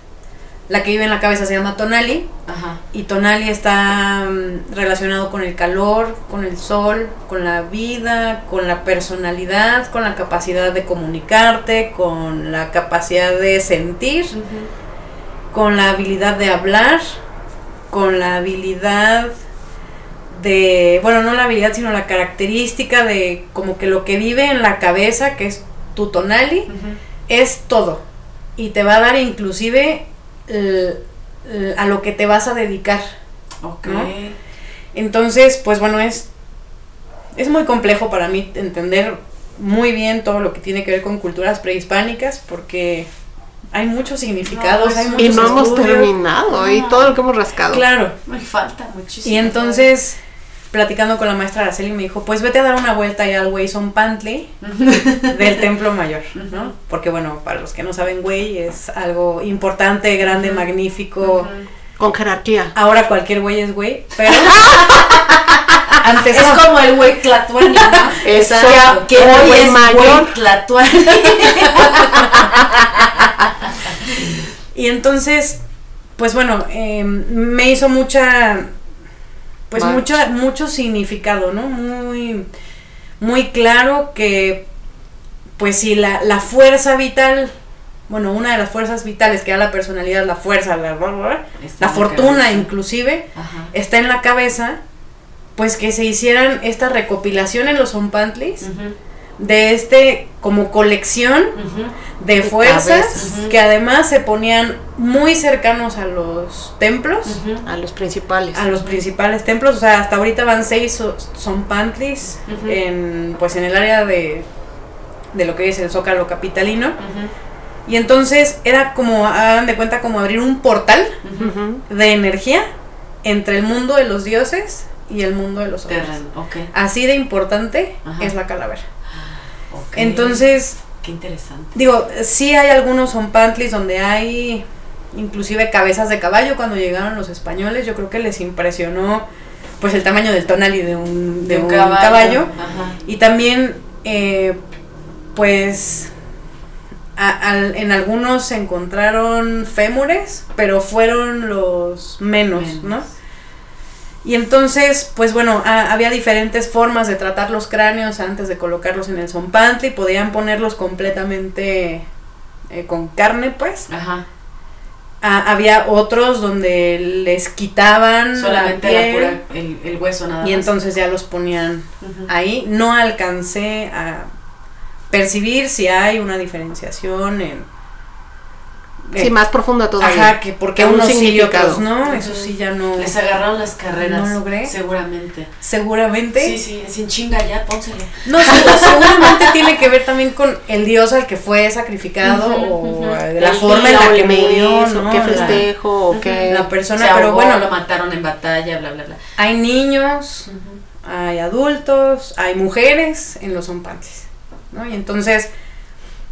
La que vive en la cabeza se llama Tonali Ajá. y Tonali está mm, relacionado con el calor, con el sol, con la vida, con la personalidad, con la capacidad de comunicarte, con la capacidad de sentir, con la habilidad de hablar, con la habilidad de, bueno, no la habilidad, sino la característica de como que lo que vive en la cabeza, que es tu tonali, es todo. Y te va a dar inclusive a lo que te vas a dedicar. Ok. ¿No? Entonces, pues bueno, es, es muy complejo para mí entender muy bien todo lo que tiene que ver con culturas prehispánicas, porque hay muchos significados, No, hay muchos Y no hemos terminado, y todo lo que hemos rascado. Claro. Me falta muchísimo. Y entonces, platicando con la maestra Araceli, me dijo, pues vete a dar una vuelta allá al Wayson Pantli del Templo Mayor, ¿no? Porque bueno, para los que no saben, güey es algo importante, grande, magnífico. Con jerarquía. Ahora cualquier güey es güey, pero antes Es no. como el güey tlatuani, ¿no? Exacto. Que hoy güey es mayor. güey tlatuani. Y entonces, pues bueno, eh, me hizo mucha, pues mucho, mucho significado, ¿no? Muy, muy claro que, pues si la, la fuerza vital, bueno, una de las fuerzas vitales que da la personalidad, la fuerza, la, Está la fortuna cabeza. inclusive, Ajá. está en la cabeza, pues que se hicieran esta recopilación en los Zompantlis de este como colección de De fuerzas que además se ponían muy cercanos a los templos. A los principales. a los principales templos, o sea, hasta ahorita van seis so- son pantlis en pues en el área de de lo que es el Zócalo capitalino. Y entonces era como hagan de cuenta como abrir un portal de energía entre el mundo de los dioses y el mundo de los hombres. Así de importante Ajá. es la calavera. Entonces, Qué interesante. Digo, sí hay algunos zompantlis donde hay inclusive cabezas de caballo cuando llegaron los españoles. Yo creo que les impresionó pues el tamaño del tonal y de un, de un caballo. Y también eh, pues a- en algunos se encontraron fémures, pero fueron los menos, Menos. ¿no? Y entonces, pues bueno, ha- había diferentes formas de tratar los cráneos antes de colocarlos en el zompantli. Podían ponerlos completamente eh, con carne, pues. Ajá. Ah, había otros donde les quitaban Solamente la la piel pura, el, el hueso nada y más. entonces ya los ponían ahí. No alcancé a percibir si hay una diferenciación en... Sí, eh, más profunda todavía. Ajá, que porque Un unos sí y significado. otros no, eso sí ya no... Les agarraron las carreras. No logré. Seguramente. Seguramente. Sí, sí, sin chinga ya, pónselo. No, sí, seguramente tiene que ver también con el dios al que fue sacrificado o la El forma en la que murió, ¿no? qué La- festejo, o qué... la persona, Se pero ahogó, bueno, lo mataron en batalla, bla, bla, bla. hay niños, hay adultos, hay mujeres en los zompantes, ¿no? Y entonces,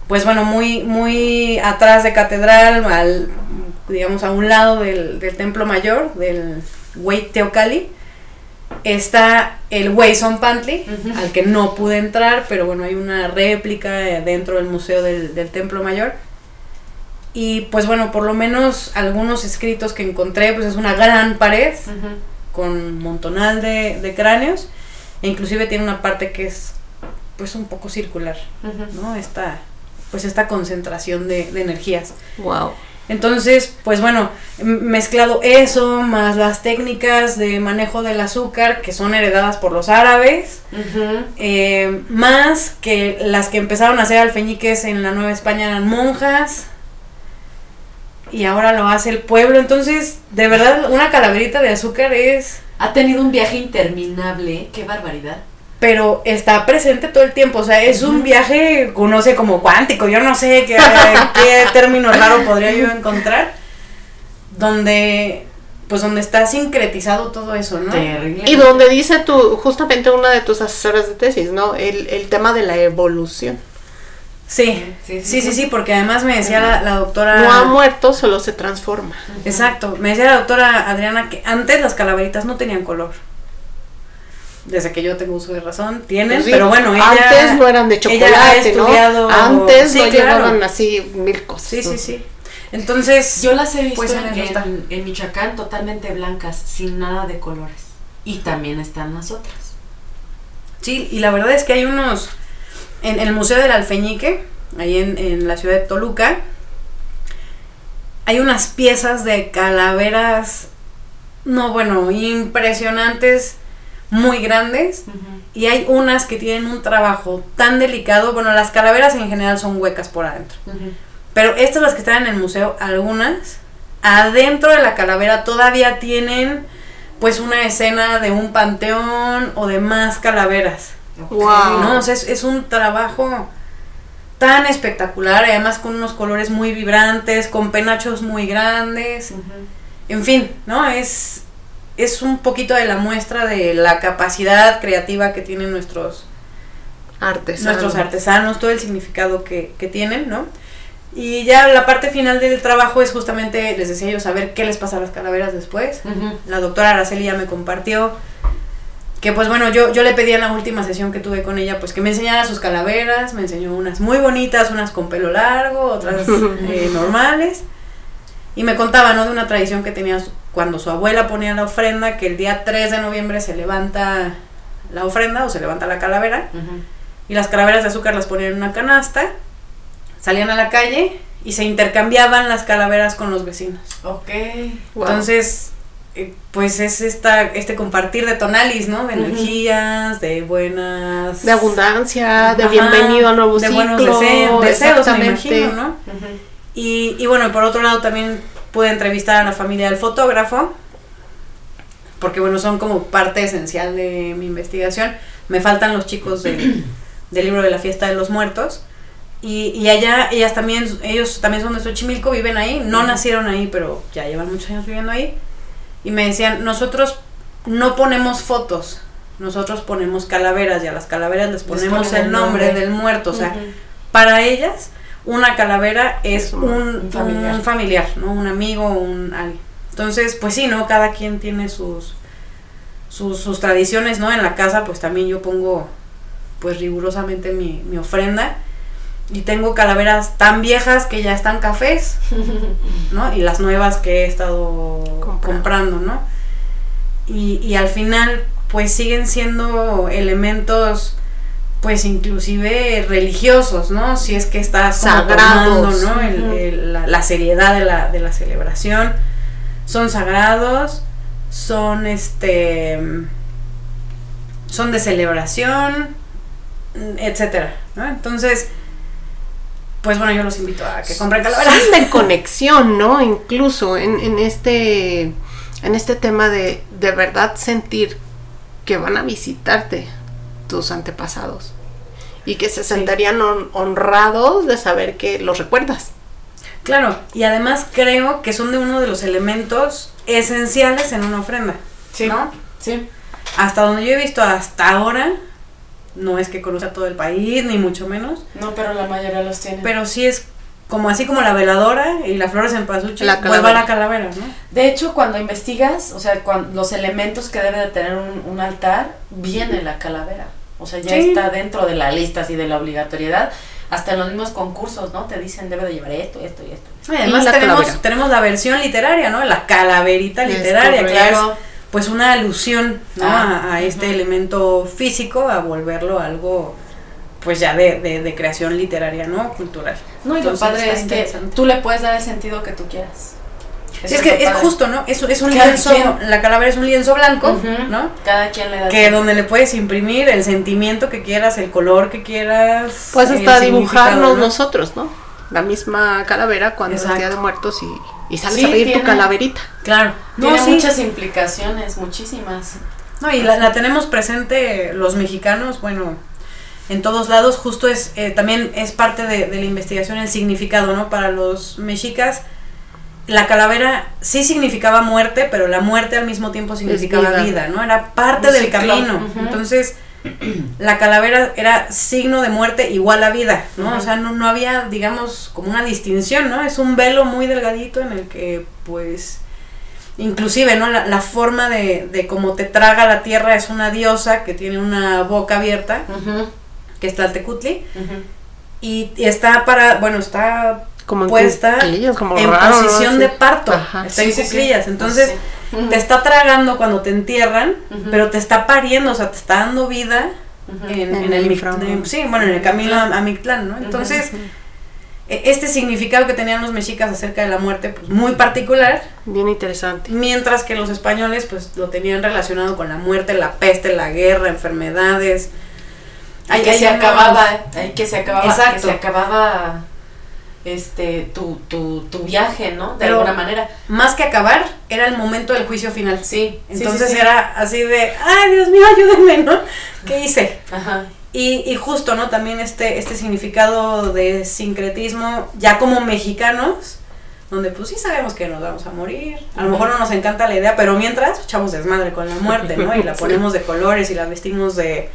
pues bueno, muy, muy atrás de catedral, al, digamos, a un lado del, del templo mayor, del Huey Teocalli, está el Huey Zompantli, Ujú. al que no pude entrar, pero bueno, hay una réplica eh, dentro del museo del, del templo mayor. Y pues bueno, por lo menos algunos escritos que encontré, pues es una gran pared con un montonal de, de cráneos e inclusive tiene una parte que es pues un poco circular. ¿no? Pues esta concentración de, de energías. Wow. Entonces, pues bueno, mezclado eso, más las técnicas de manejo del azúcar que son heredadas por los árabes, eh, más que las que empezaron a hacer alfeñiques en la Nueva España eran monjas. Y ahora lo hace el pueblo. Entonces, de verdad, una calaverita de azúcar es Ha tenido un viaje interminable. Qué barbaridad. Pero está presente todo el tiempo. O sea, es un viaje, no sé, como cuántico. Yo no sé qué, qué término raro podría yo encontrar. Donde, pues, donde está sincretizado todo eso, ¿no? Terrible. Y donde dice tu, justamente una de tus asesoras de tesis, ¿no? El, el tema de la evolución. Sí, Sí, sí, sí, sí, sí. sí, porque además me decía la, la doctora. No ha muerto, solo se transforma. Exacto, me decía la doctora Adriana que antes las calaveritas no tenían color. Desde que yo tengo uso de razón, tienen, Pues sí, pero bueno, ella... antes no eran de ella ha chocolate, estudiado- ¿no? Antes Sí, no claro. llevaban así mil cosas. Sí, sí, sí. Entonces, Yo las he visto Pues en en, en- en Michoacán totalmente blancas, sin nada de colores. Y también están las otras. sí, y la verdad es que hay unos, en el Museo del Alfeñique, ahí en, en la ciudad de Toluca, hay unas piezas de calaveras, no, bueno, impresionantes, muy grandes. Y hay unas que tienen un trabajo tan delicado. Bueno, las calaveras en general son huecas por adentro. Pero estas las que están en el museo, algunas, adentro de la calavera todavía tienen pues una escena de un panteón o de más calaveras. Wow. ¿no? O sea, es, es un trabajo tan espectacular, además con unos colores muy vibrantes, con penachos muy grandes. En fin, ¿no? Es, es un poquito de la muestra de la capacidad creativa que tienen nuestros, Artesanos. nuestros artesanos, todo el significado que, que tienen, ¿no? Y ya la parte final del trabajo es justamente, les decía yo, saber qué les pasa a las calaveras después. La doctora Araceli ya me compartió que pues bueno, yo, yo le pedí en la última sesión que tuve con ella, pues que me enseñara sus calaveras, me enseñó unas muy bonitas, unas con pelo largo, otras eh, normales. Y me contaba, ¿no? De una tradición que tenía cuando su abuela ponía la ofrenda, que el día 3 de noviembre se levanta la ofrenda o se levanta la calavera y las calaveras de azúcar las ponían en una canasta, salían a la calle y se intercambiaban las calaveras con los vecinos. Ok. Wow. Entonces, eh, pues es esta, este compartir de tonalis, ¿no? De energías, de buenas... de abundancia, de Ajá, bienvenido a nuevo de ciclo. buenos deseos, deseos, me imagino, ¿no? Y, y bueno, por otro lado también pude entrevistar a la familia del fotógrafo, porque bueno, son como parte esencial de mi investigación. Me faltan los chicos del, del libro de la fiesta de los muertos. Y, y allá, ellas también, ellos también son de Xochimilco, viven ahí, no nacieron ahí, pero ya llevan muchos años viviendo ahí. Y me decían, nosotros no ponemos fotos, nosotros ponemos calaveras y a las calaveras les ponemos ponen el nombre, nombre. del muerto. O sea, Ujú. para ellas, una calavera es un, un- un familiar. familiar. ¿no? Un amigo, un alguien. Entonces, pues sí, ¿no? Cada quien tiene sus, sus, sus tradiciones, ¿no? En la casa, pues también yo pongo, pues rigurosamente mi, mi ofrenda. Y tengo calaveras tan viejas que ya están cafés, ¿no? Y las nuevas que he estado Comprando. comprando, ¿no? Y, y al final, pues siguen siendo elementos, pues inclusive religiosos, ¿no? Si es que Sagrados. tomando, ¿no? El- la, la seriedad de la, de la celebración. Son sagrados, son este. son de celebración, etcétera, ¿no? Entonces, pues bueno, yo los invito a que compren calaveras. Son de conexión, ¿no? Incluso en, en este en este tema de de verdad sentir que van a visitarte tus antepasados y que se sentirían hon- honrados de saber que los recuerdas. Claro, y además creo que son de uno de los elementos esenciales en una ofrenda. Sí. ¿No? Sí. Hasta donde yo he visto hasta ahora, no es que conozca todo el país, ni mucho menos, No, pero la mayoría los tienen. pero sí es como así como la veladora y las flores en pasuche, La vuelva calavera. la calavera, ¿no? De hecho, cuando investigas, o sea, cuan- los elementos que debe de tener un, un altar, viene la calavera. O sea, ya Sí. está dentro de la lista así de la obligatoriedad. Hasta en los mismos concursos, ¿no? Te dicen, debe de llevar esto, esto y esto. Y además la tenemos, calavera. tenemos la versión literaria, ¿no? La calaverita Es literaria, que es Claro. pues una alusión ¿no? Ah, a, a este elemento físico, a volverlo algo pues ya de, de, de creación literaria, ¿no? Cultural. No, y lo Entonces, padre está es que tú le puedes dar el sentido que tú quieras. Es que es padre. justo, ¿no? Es, es un Cada lienzo, quien- la calavera es un lienzo blanco. ¿no? Cada quien le da Que donde le puedes imprimir el sentimiento que quieras, el color que quieras. El hasta dibujarnos ¿no? nosotros, ¿no? La misma calavera cuando es Exacto. Día de Muertos y, y sales Sí, a pedir tiene- tu calaverita. Claro. Tiene No, sí. muchas implicaciones, muchísimas. No, y la, la tenemos presente los mexicanos, bueno, en todos lados, justo es, eh, también es parte de, de la investigación el significado, ¿no? Para los mexicas, la calavera sí significaba muerte, pero la muerte al mismo tiempo significaba vida. vida. ¿no? Era parte Un del ciclo, camino. Entonces, la calavera era signo de muerte igual a vida, ¿no? O sea, no, no había, digamos, como una distinción, ¿no? Es un velo muy delgadito en el que, pues, inclusive, ¿no? La, la forma de, de cómo te traga la tierra es una diosa que tiene una boca abierta, que está Tecutli, ujú. y, y está para, bueno, está Como en puesta cuclillas, como en raro, ¿no? posición Así. de parto, Ajá. está Sí, en sí, sí. cuclillas, entonces Sí. Te está tragando cuando te entierran, Ujú. pero te está pariendo, o sea, te está dando vida ujú. en, En en el el, sí, bueno, en el camino a, a Mictlán, ¿no? Entonces, e- este significado que tenían los mexicas acerca de la muerte, pues muy particular, Bien interesante. mientras que los españoles, pues lo tenían relacionado con la muerte, la peste, la guerra, enfermedades. Ahí Hay- que se acababa, ahí que se acababa, que Exacto. se acababa este tu, tu, tu viaje, ¿no? De Pero- alguna manera. Más que acabar, era el momento del juicio final. Sí. Entonces sí, sí. era así de, ay Dios mío, ayúdenme, ¿no? ¿Qué hice? Ajá. Y, y justo, ¿no? También este, este significado de sincretismo, ya como mexicanos, donde pues sí sabemos que nos vamos a morir. A lo mejor no nos encanta la idea, pero mientras echamos desmadre con la muerte, ¿no? Y la ponemos de colores y la vestimos de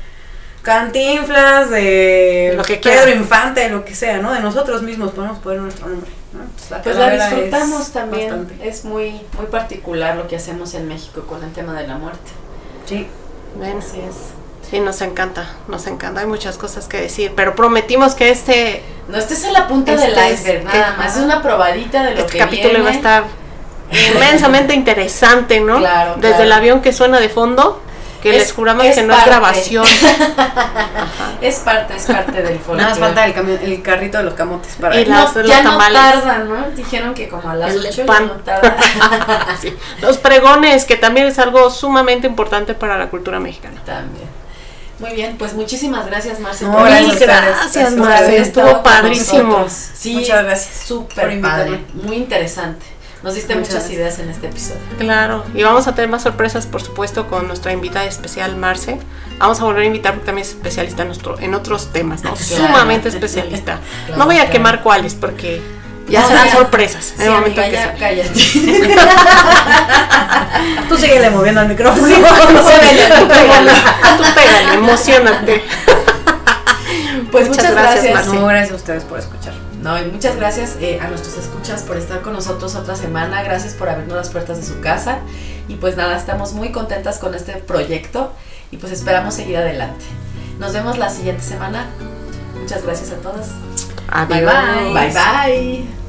cantinflas, de Lo que Pedro. Infante, lo que sea, ¿no? De nosotros mismos podemos poner nuestro nombre, ¿no? Pues la, Pues disfrutamos es también. bastante. Es muy, muy particular lo que hacemos en México con el tema de la muerte. Sí. Bueno, Así es. sí, nos encanta, nos encanta. Hay muchas cosas que decir, pero prometimos que este, No, este es la punta Este del es- iceberg, nada es- más. Es una probadita de lo este que capítulo viene. iba a estar inmensamente interesante, ¿no? Claro, Desde claro. el avión que suena de fondo, que Es- les juramos es que no es grabación. Es parte, es parte del folclore. Nada más falta el, el carrito de los camotes para Y No, los ya no tamales. tardan, ¿no? Dijeron que como a las El 8 pan. ya no tardan. Sí. Los pregones, que también es algo sumamente importante para la cultura mexicana. También. Muy bien, pues muchísimas gracias, Marce. No, por gracias gracias, Marce, estuvo padrísimo. Sí, Muchas gracias súper padre, muy interesante. Nos diste Muchas ideas en este episodio. Claro, y vamos a tener más sorpresas, por supuesto, con nuestra invitada especial, Marce. Vamos a volver a invitar porque también es especialista en, nuestro, en otros temas, ¿no? Claro. Sumamente especialista. Claro, no voy a claro. quemar cuáles porque ya No, serán ya. sorpresas en Sí, el momento amiga, que ya cállate. Tú síguele moviendo el micrófono. Sí, tú pégale, tú pégale, tú pégale, emocionate. Pues Muchas muchas, gracias, gracias. No, gracias a ustedes por escuchar. No, y muchas gracias eh, a nuestros escuchas por estar con nosotros otra semana. Gracias por abrirnos las puertas de su casa. Y pues nada, estamos muy contentas con este proyecto y pues esperamos seguir adelante. Nos vemos la siguiente semana. Muchas gracias a todas. Adiós. bye. Bye bye.